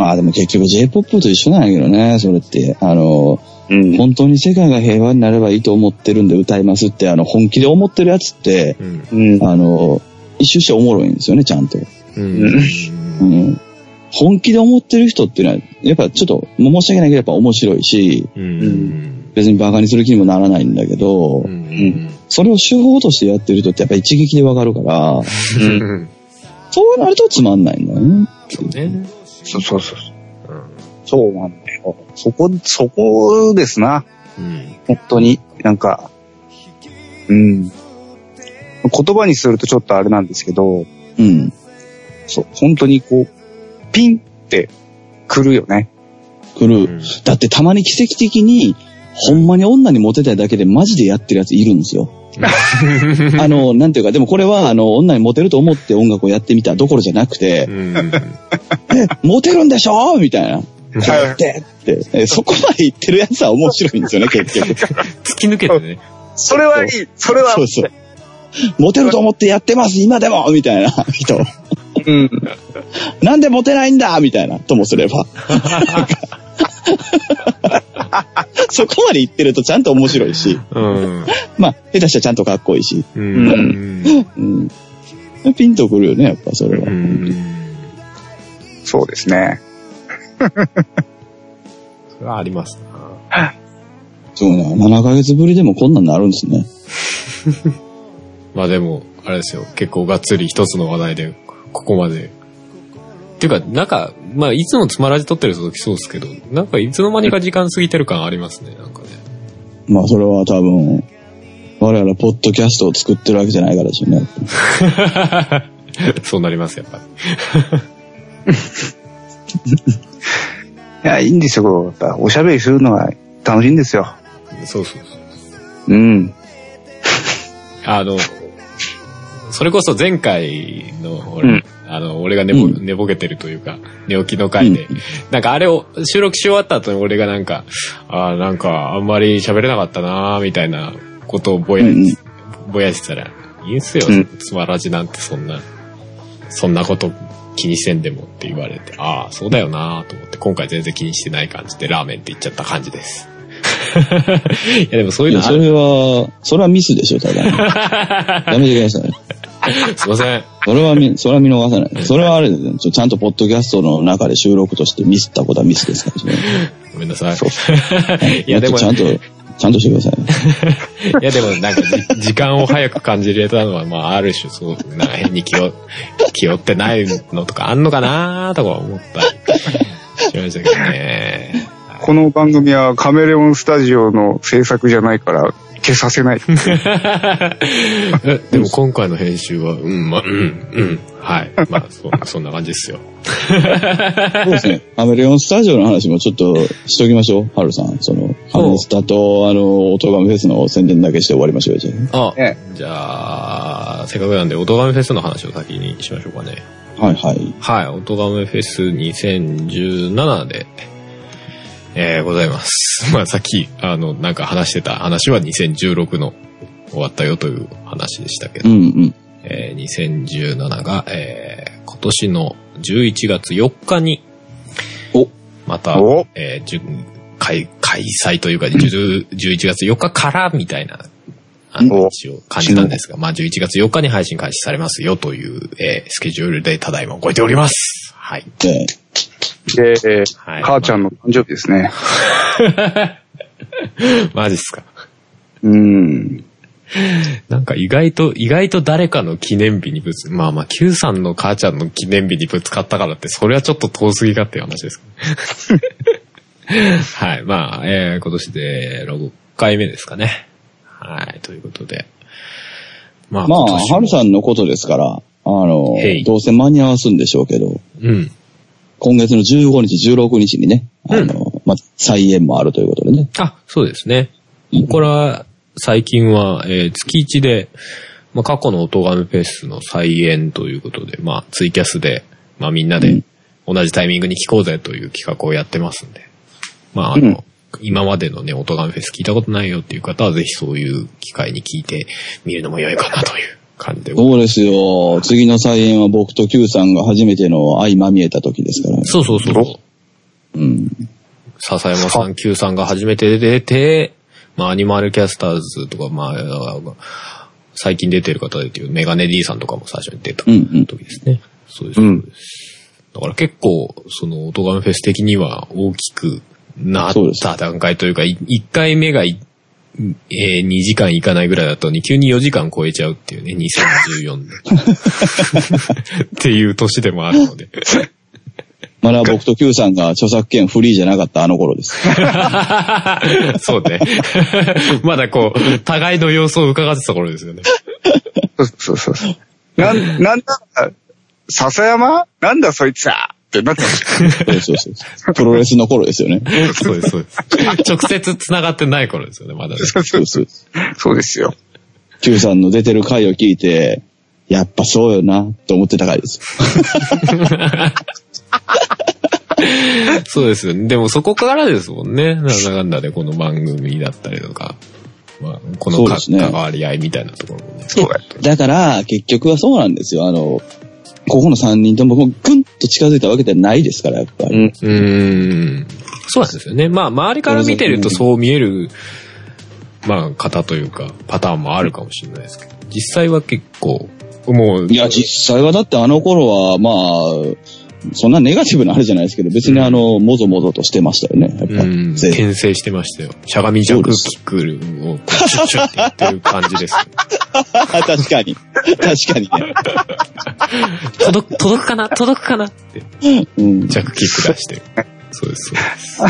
まあでも結局 J-POP と一緒なんやけどね、それって。あの、うん。本当に世界が平和になればいいと思ってるんで歌いますって、あの、本気で思ってるやつって、うん。うん。あの、一周しておもろいんですよね、ちゃんと。うん。うん。本気で思ってる人っていうのは、やっぱちょっと、申し訳ないけど、やっぱ面白いし、うん。別にバカにする気にもならないんだけど、うん。それを手法としてやってる人ってやっぱ一撃でわかるから、うん。そうなるとつまんないんだよね。そうね。そうそうそう。そうなんだよ。そこ、そこですな。うん。本当に。なんか、うん。言葉にするとちょっとあれなんですけど、うん。そう、本当にこう、ピンって来るよね。来る。だってたまに奇跡的に、ほんまに女にモテたいだけでマジでやってるやついるんですよ。あの、なんていうか、でもこれは、あの、女にモテると思って音楽をやってみたどころじゃなくて モテるんでしょ？みたいな。こうやって、って、えそこまで言ってるやつは面白いんですよね、結局。突き抜けてね。それはいい。それはそうそう。モテると思ってやってます、今でもみたいな人。うん。なんでモテないんだ？みたいな、ともすれば。そこまで言ってるとちゃんと面白いし、うん。まあ、下手したらちゃんとかっこいいし、うん。うん。ピンとくるよね、やっぱそれは。そうですね。それはありますな。そうな、7ヶ月ぶりでもこんなんなるんですね。まあでも、あれですよ。結構がっつり一つの話題で、ここまで。っていうか、なんか、まあいつもつまらじ撮ってる時そうですけど、なんかいつの間にか時間過ぎてる感ありますね、なんかね。まあ、それは多分、我々ポッドキャストを作ってるわけじゃないからでしょうね。そうなります、やっぱり。いや、いいんですよ。やっぱおしゃべりするのが楽しいんですよ。そうそうそう。うん。あの、それこそ前回の、俺うんあの、俺が寝ぼ,、うん寝ぼけてるというか、寝起きの回で、なんかあれを収録し終わった後に俺がなんか、ああ、なんかあんまり喋れなかったなーみたいなことをぼや、ぼやしてたら、いいんすよ、うんつまらじなんてそんな、そんなこと気にせんでもって言われて、ああ、そうだよなーと思って、今回全然気にしてない感じでラーメンって言っちゃった感じです。いやでもそういうのある。れは、それはミスでしょ、ただ。やめてください。すいません。それは見、それは見逃さない。それはあれですね、ちゃんとポッドキャストの中で収録としてミスったことはミスですからね。ごめんなさい。いやでも、ちゃんと、ちゃんとしてくださいね。いやでもなんかじ時間を早く感じれたのは、まあある種そう、なんか変に気を、気負ってないのとかあんのかなとか思ったりしましたけどね。この番組はカメレオンスタジオの制作じゃないから消させない。え でも今回の編集は、うん、まあ、うん、うん。はい。まあ、そそんな感じですよ。そうですね。カメレオンスタジオの話もちょっとしときましょう、ハルさん。その、ハムスタと、あの、オトガメフェスの宣伝だけして終わりましょうよ、じゃあ、ねじゃあ、せっかくなんで、オトガメフェスの話を先にしましょうかね。あ。はいはい。はい、オトガメフェス2017で、えー、ございます。まあ、さっき、あの、なんか話してた話は2016の終わったよという話でしたけど、うんうん。えー2017が、えー今年の11月4日に、おまたお、えーじゅ開開催というか、10 11月4日からみたいな、あの、お一応感じたんですが、まあ、11月4日に配信開始されますよという、えースケジュールでただいま動いております。はい。で、はい母ちゃんの誕生日ですね。マジっすか。うん。なんか意外と、意外と誰かの記念日にぶつ、まあまあ、Q さんの母ちゃんの記念日にぶつかったからって、それはちょっと遠すぎかっていう話です。はい。まあ、えー今年で6回目ですかね。はい。ということで。まあ、まあ、今年もハルさんのことですから、あのどうせ間に合わすんでしょうけど、うん。今月の15日、16日にね、あの、まあ、再演もあるということでね。あ、そうですね。これは、最近は、えー月1で、まあ、過去の音ガメフェスの再演ということで、まあ、ツイキャスで、まあ、みんなで同じタイミングに聞こうぜという企画をやってますんで、まあ、あの、うん。今までのね、音ガメフェス聞いたことないよっていう方は、ぜひそういう機会に聞いてみるのも良いかなという感じで。そうですよ。次の再演は僕と Q さんが初めての相まみえた時ですから。そうそうそうそう。うん。笹山さん、Q さんが初めて出て、まあ、アニマルキャスターズとか、まあ、最近出てる方で言うメガネ D さんとかも最初に出たうんうん時ですね。そうです、うんそうです。だから結構、その、音ガメフェス的には大きくなった段階というか、い1回目がい、えー2時間いかないぐらいだったのに、急に4時間超えちゃうっていうね、2014で。っていう年でもあるので。まだ僕と Q さんが著作権フリーじゃなかったあの頃です。そうね。まだこう、互いの様子を伺ってた頃ですよね。そうそうそうそう。なん、なんだ、笹山？なんだそいつはってなってました。そうそうそう。プロレスの頃ですよね。そうです、そうです。直接繋がってない頃ですよね、まだね。そうそうそう。そうですよ。Q さんの出てる回を聞いて、やっぱそうよな、と思ってた回です。そうですよね。でもそこからですもんね。なんだかんだでこの番組だったりとか、まあ、このかそうですね関わり合いみたいなところもね。そうだよ。だから、結局はそうなんですよ。あの、ここの3人ともぐんと近づいたわけではないですから、やっぱり。うん。うーん。そうなんですよね。まあ、周りから見てるとそう見える、まあ、方というか、パターンもあるかもしれないですけど、実際は結構、もう、いや、実際はだってあの頃は、まあ、そんなネガティブなあれじゃないですけど、別にあの、もぞもぞとしてましたよね。やっぱうん、牽制してましたよ。しゃがみジャックキックをこうチュッチュッってやってる感じですよ。確かに。確かにね。届く、届くかな届くかなって、うん。ジャックキック出してる。そうです、そうです。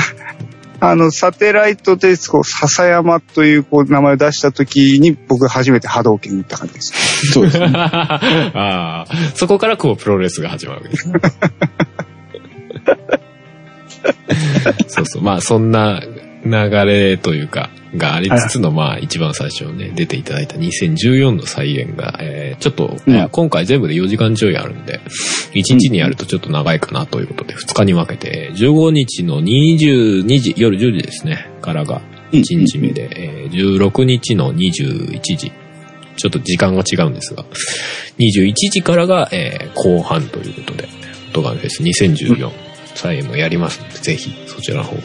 あの、サテライトで、こう、笹山という、こう、名前を出した時に、僕初めて波動拳に行った感じです。そうですね。ああ、そこからこうプロレスが始まるわけですね。そうそう。まあそんな流れというか、がありつつの、まあ一番最初ね、出ていただいた2014の再演が、えーちょっと、今回全部で4時間ちょいあるんで、1日にやるとちょっと長いかなということで、2日に分けて、15日の22時、夜10時ですね、からが1日目で、えー16日の21時、ちょっと時間が違うんですが、21時からが、えー後半ということで、トガンフェス2014、再演もやりますので、ぜひそちらの方、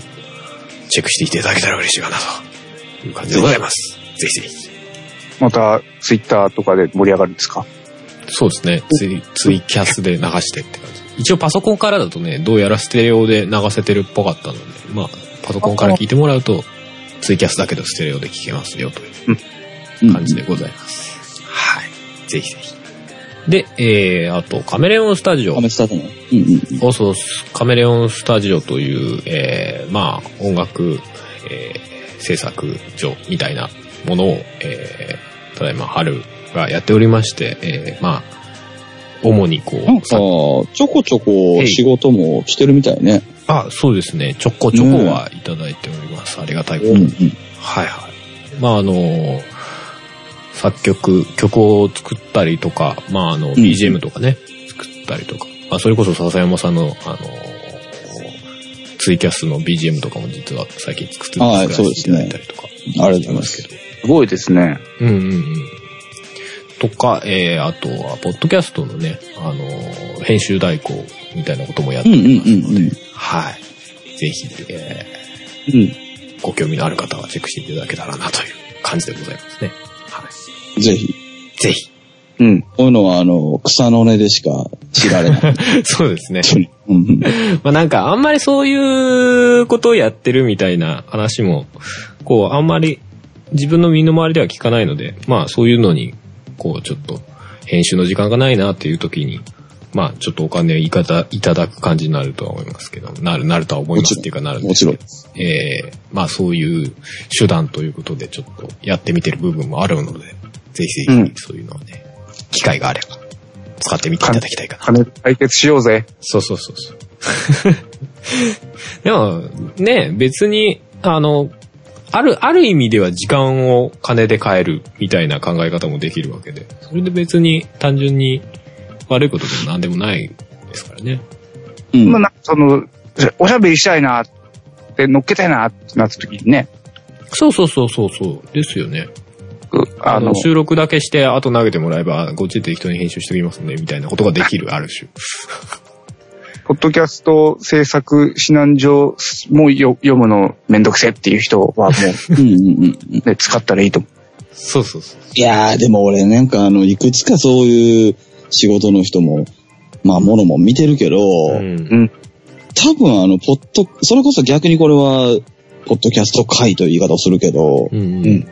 チェックしていただけたら嬉しいかなという感じでございます。ぜひぜひ。また、ツイッターとかで盛り上がるんですか？そうですね。ツイツイキャスで流してって感じ。一応パソコンからだとね、どうやらステレオで流せてるっぽかったので、まあ、パソコンから聞いてもらうと、ツイキャスだけどステレオで聞けますよという感じでございます。はい。ぜひぜひ。で、えー、あと、カメレオンスタジオカ。メスタートの。うんうんうん。そうそう、カメレオンスタジオという、えー、まあ、音楽、えー、制作所みたいなものを、えー、ただいま春がやっておりまして、えー、まあ、主にこなんか、ちょこちょこ仕事もしてるみたいね。あ、そうですね、ちょこちょこはいただいております。ありがたいことに。うんうん。はいはい。まああの、作曲、曲を作ったりとか、まああの、ん BGM とかね、作ったりとか、まあそれこそ笹山さんの、あの、ツイキャスの BGM とかも実は最近作ってはい作らせていただいたりとか。ありがとうございます。すごいですね。うんうんうん。とか、えー、あとは、ポッドキャストのね、あの、編集代行みたいなこともやってますので、うんうんうんうんはい。ぜひ、えうん。ー、ご興味のある方はチェックしていただけたらなという感じでございますね。はい。ぜひ。ぜひ。うん。こういうのは、あの、草の根でしか知られない。そうですね。うんうん。まあなんか、あんまりそういうことをやってるみたいな話も、こう、あんまり自分の身の回りでは聞かないので、まあそういうのに、こう、ちょっと、編集の時間がないなっていう時に、まあちょっとお金いただいただく感じになるとは思いますけど、なる、なるとは思いますっていうかなるんですけどもちろん。えー、まあそういう手段ということでちょっとやってみてる部分もあるので、ぜひぜうんひそういうのをね、機会があれば使ってみていただきたいかな。金解決しようぜ。そうそうそうそう。でも、ね、別に、あの、ある、ある意味では時間を金で買えるみたいな考え方もできるわけで、それで別に単純に悪いことでも何でもないですからね。うんまあ、なその、おしゃべりしたいなって、乗っけたいなってなった時にね、そうそうそうそうそう。ですよね。うあの収録だけして、後投げてもらえば、こっちで適当に編集しておきますね、みたいなことができる、ある種。ポッドキャスト制作指南状もよ読むのめんどくせえっていう人はもう んうんうん。う、ね、使ったらいいと思そうそうそう。いやー、でも俺なんかあの、いくつかそういう仕事の人も、まあ、ものも見てるけど、うんう。うん。多分あの、ポッド、それこそ逆にこれは、ポッドキャスト会という言い方をするけど、うん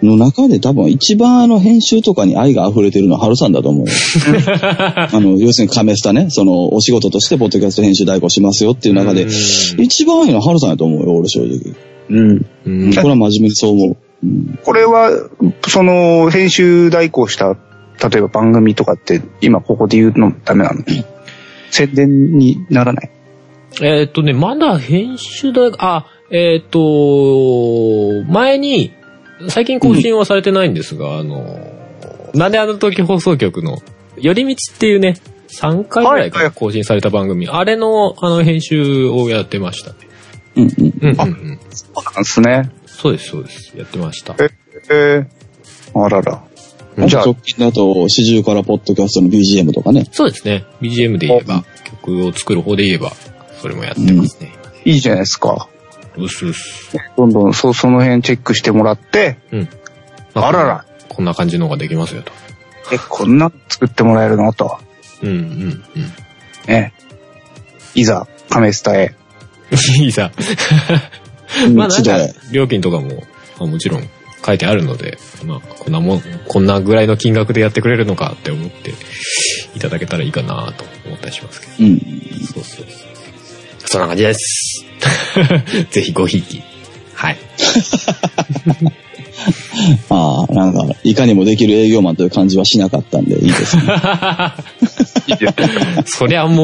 うん。の中で多分一番あの編集とかに愛が溢れてるのはハルさんだと思うよ。あの、要するにカメスタね、その、お仕事としてポッドキャスト編集代行しますよっていう中で、一番愛のはハルさんやと思うよ、俺正直。うん。うんこれは真面目にそう思う。うんこれは、その、編集代行した、例えば番組とかって、今ここで言うのダメなの？宣伝にならない？えーっとね、まだ編集だ、あ、えーっと、前に、最近更新はされてないんですが、あの、なんであの時放送局の、寄り道っていうね、3回ぐらいかはいはいら更新された番組、あれの、あの、編集をやってましたね。うんうん。うんうんうん。そうなんですね。そうです、そうです。やってました。ええあらら。うんじゃあ直近だと、四十からポッドキャストの BGM とかね。そうですね。BGM で言えば、曲を作る方で言えば、それもやってますね。いいじゃないですか。うすうす。どんどん、そ、その辺チェックしてもらって、まあらら。こんな感じのができますよと。え、こんな作ってもらえるの？と。うんうんうん。ね。いざ、カメスタへ。いいさ。まあなん料金とかも、まあもちろん書いてあるので、まあこんなもん、こんなぐらいの金額でやってくれるのかって思っていただけたらいいかなと思ったりしますけど。うん。そうそうそう。そんな感じです。ぜひごひいき。はい。ああ、なんか、いかにもできる営業マンという感じはしなかったんで、いいですね。そりゃもう、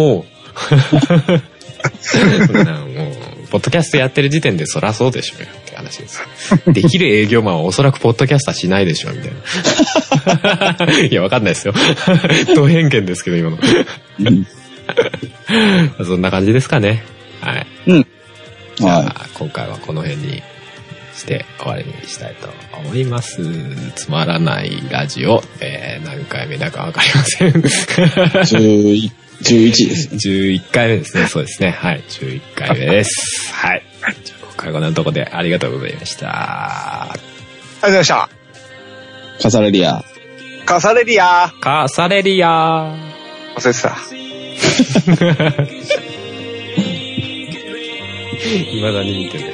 もう、ポッドキャストやってる時点でそりゃそうでしょうよって話です。できる営業マンはおそらくポッドキャスターしないでしょ、みたいな。いや、わかんないですよ。同偏見ですけど、今の。うんそんな感じですかね。はい。うん。じゃあ、は今回はこの辺にして終わりにしたいと思います。つまらないラジオ、えー、何回目だかわかりません。11 11ですね。11回目ですね。そうですね。はい。11回目です。はい。じゃあ今回はこんなとこでありがとうございました。ありがとうございました。カサレリア。カサレリアカサレリア忘れてた。未だに見てない。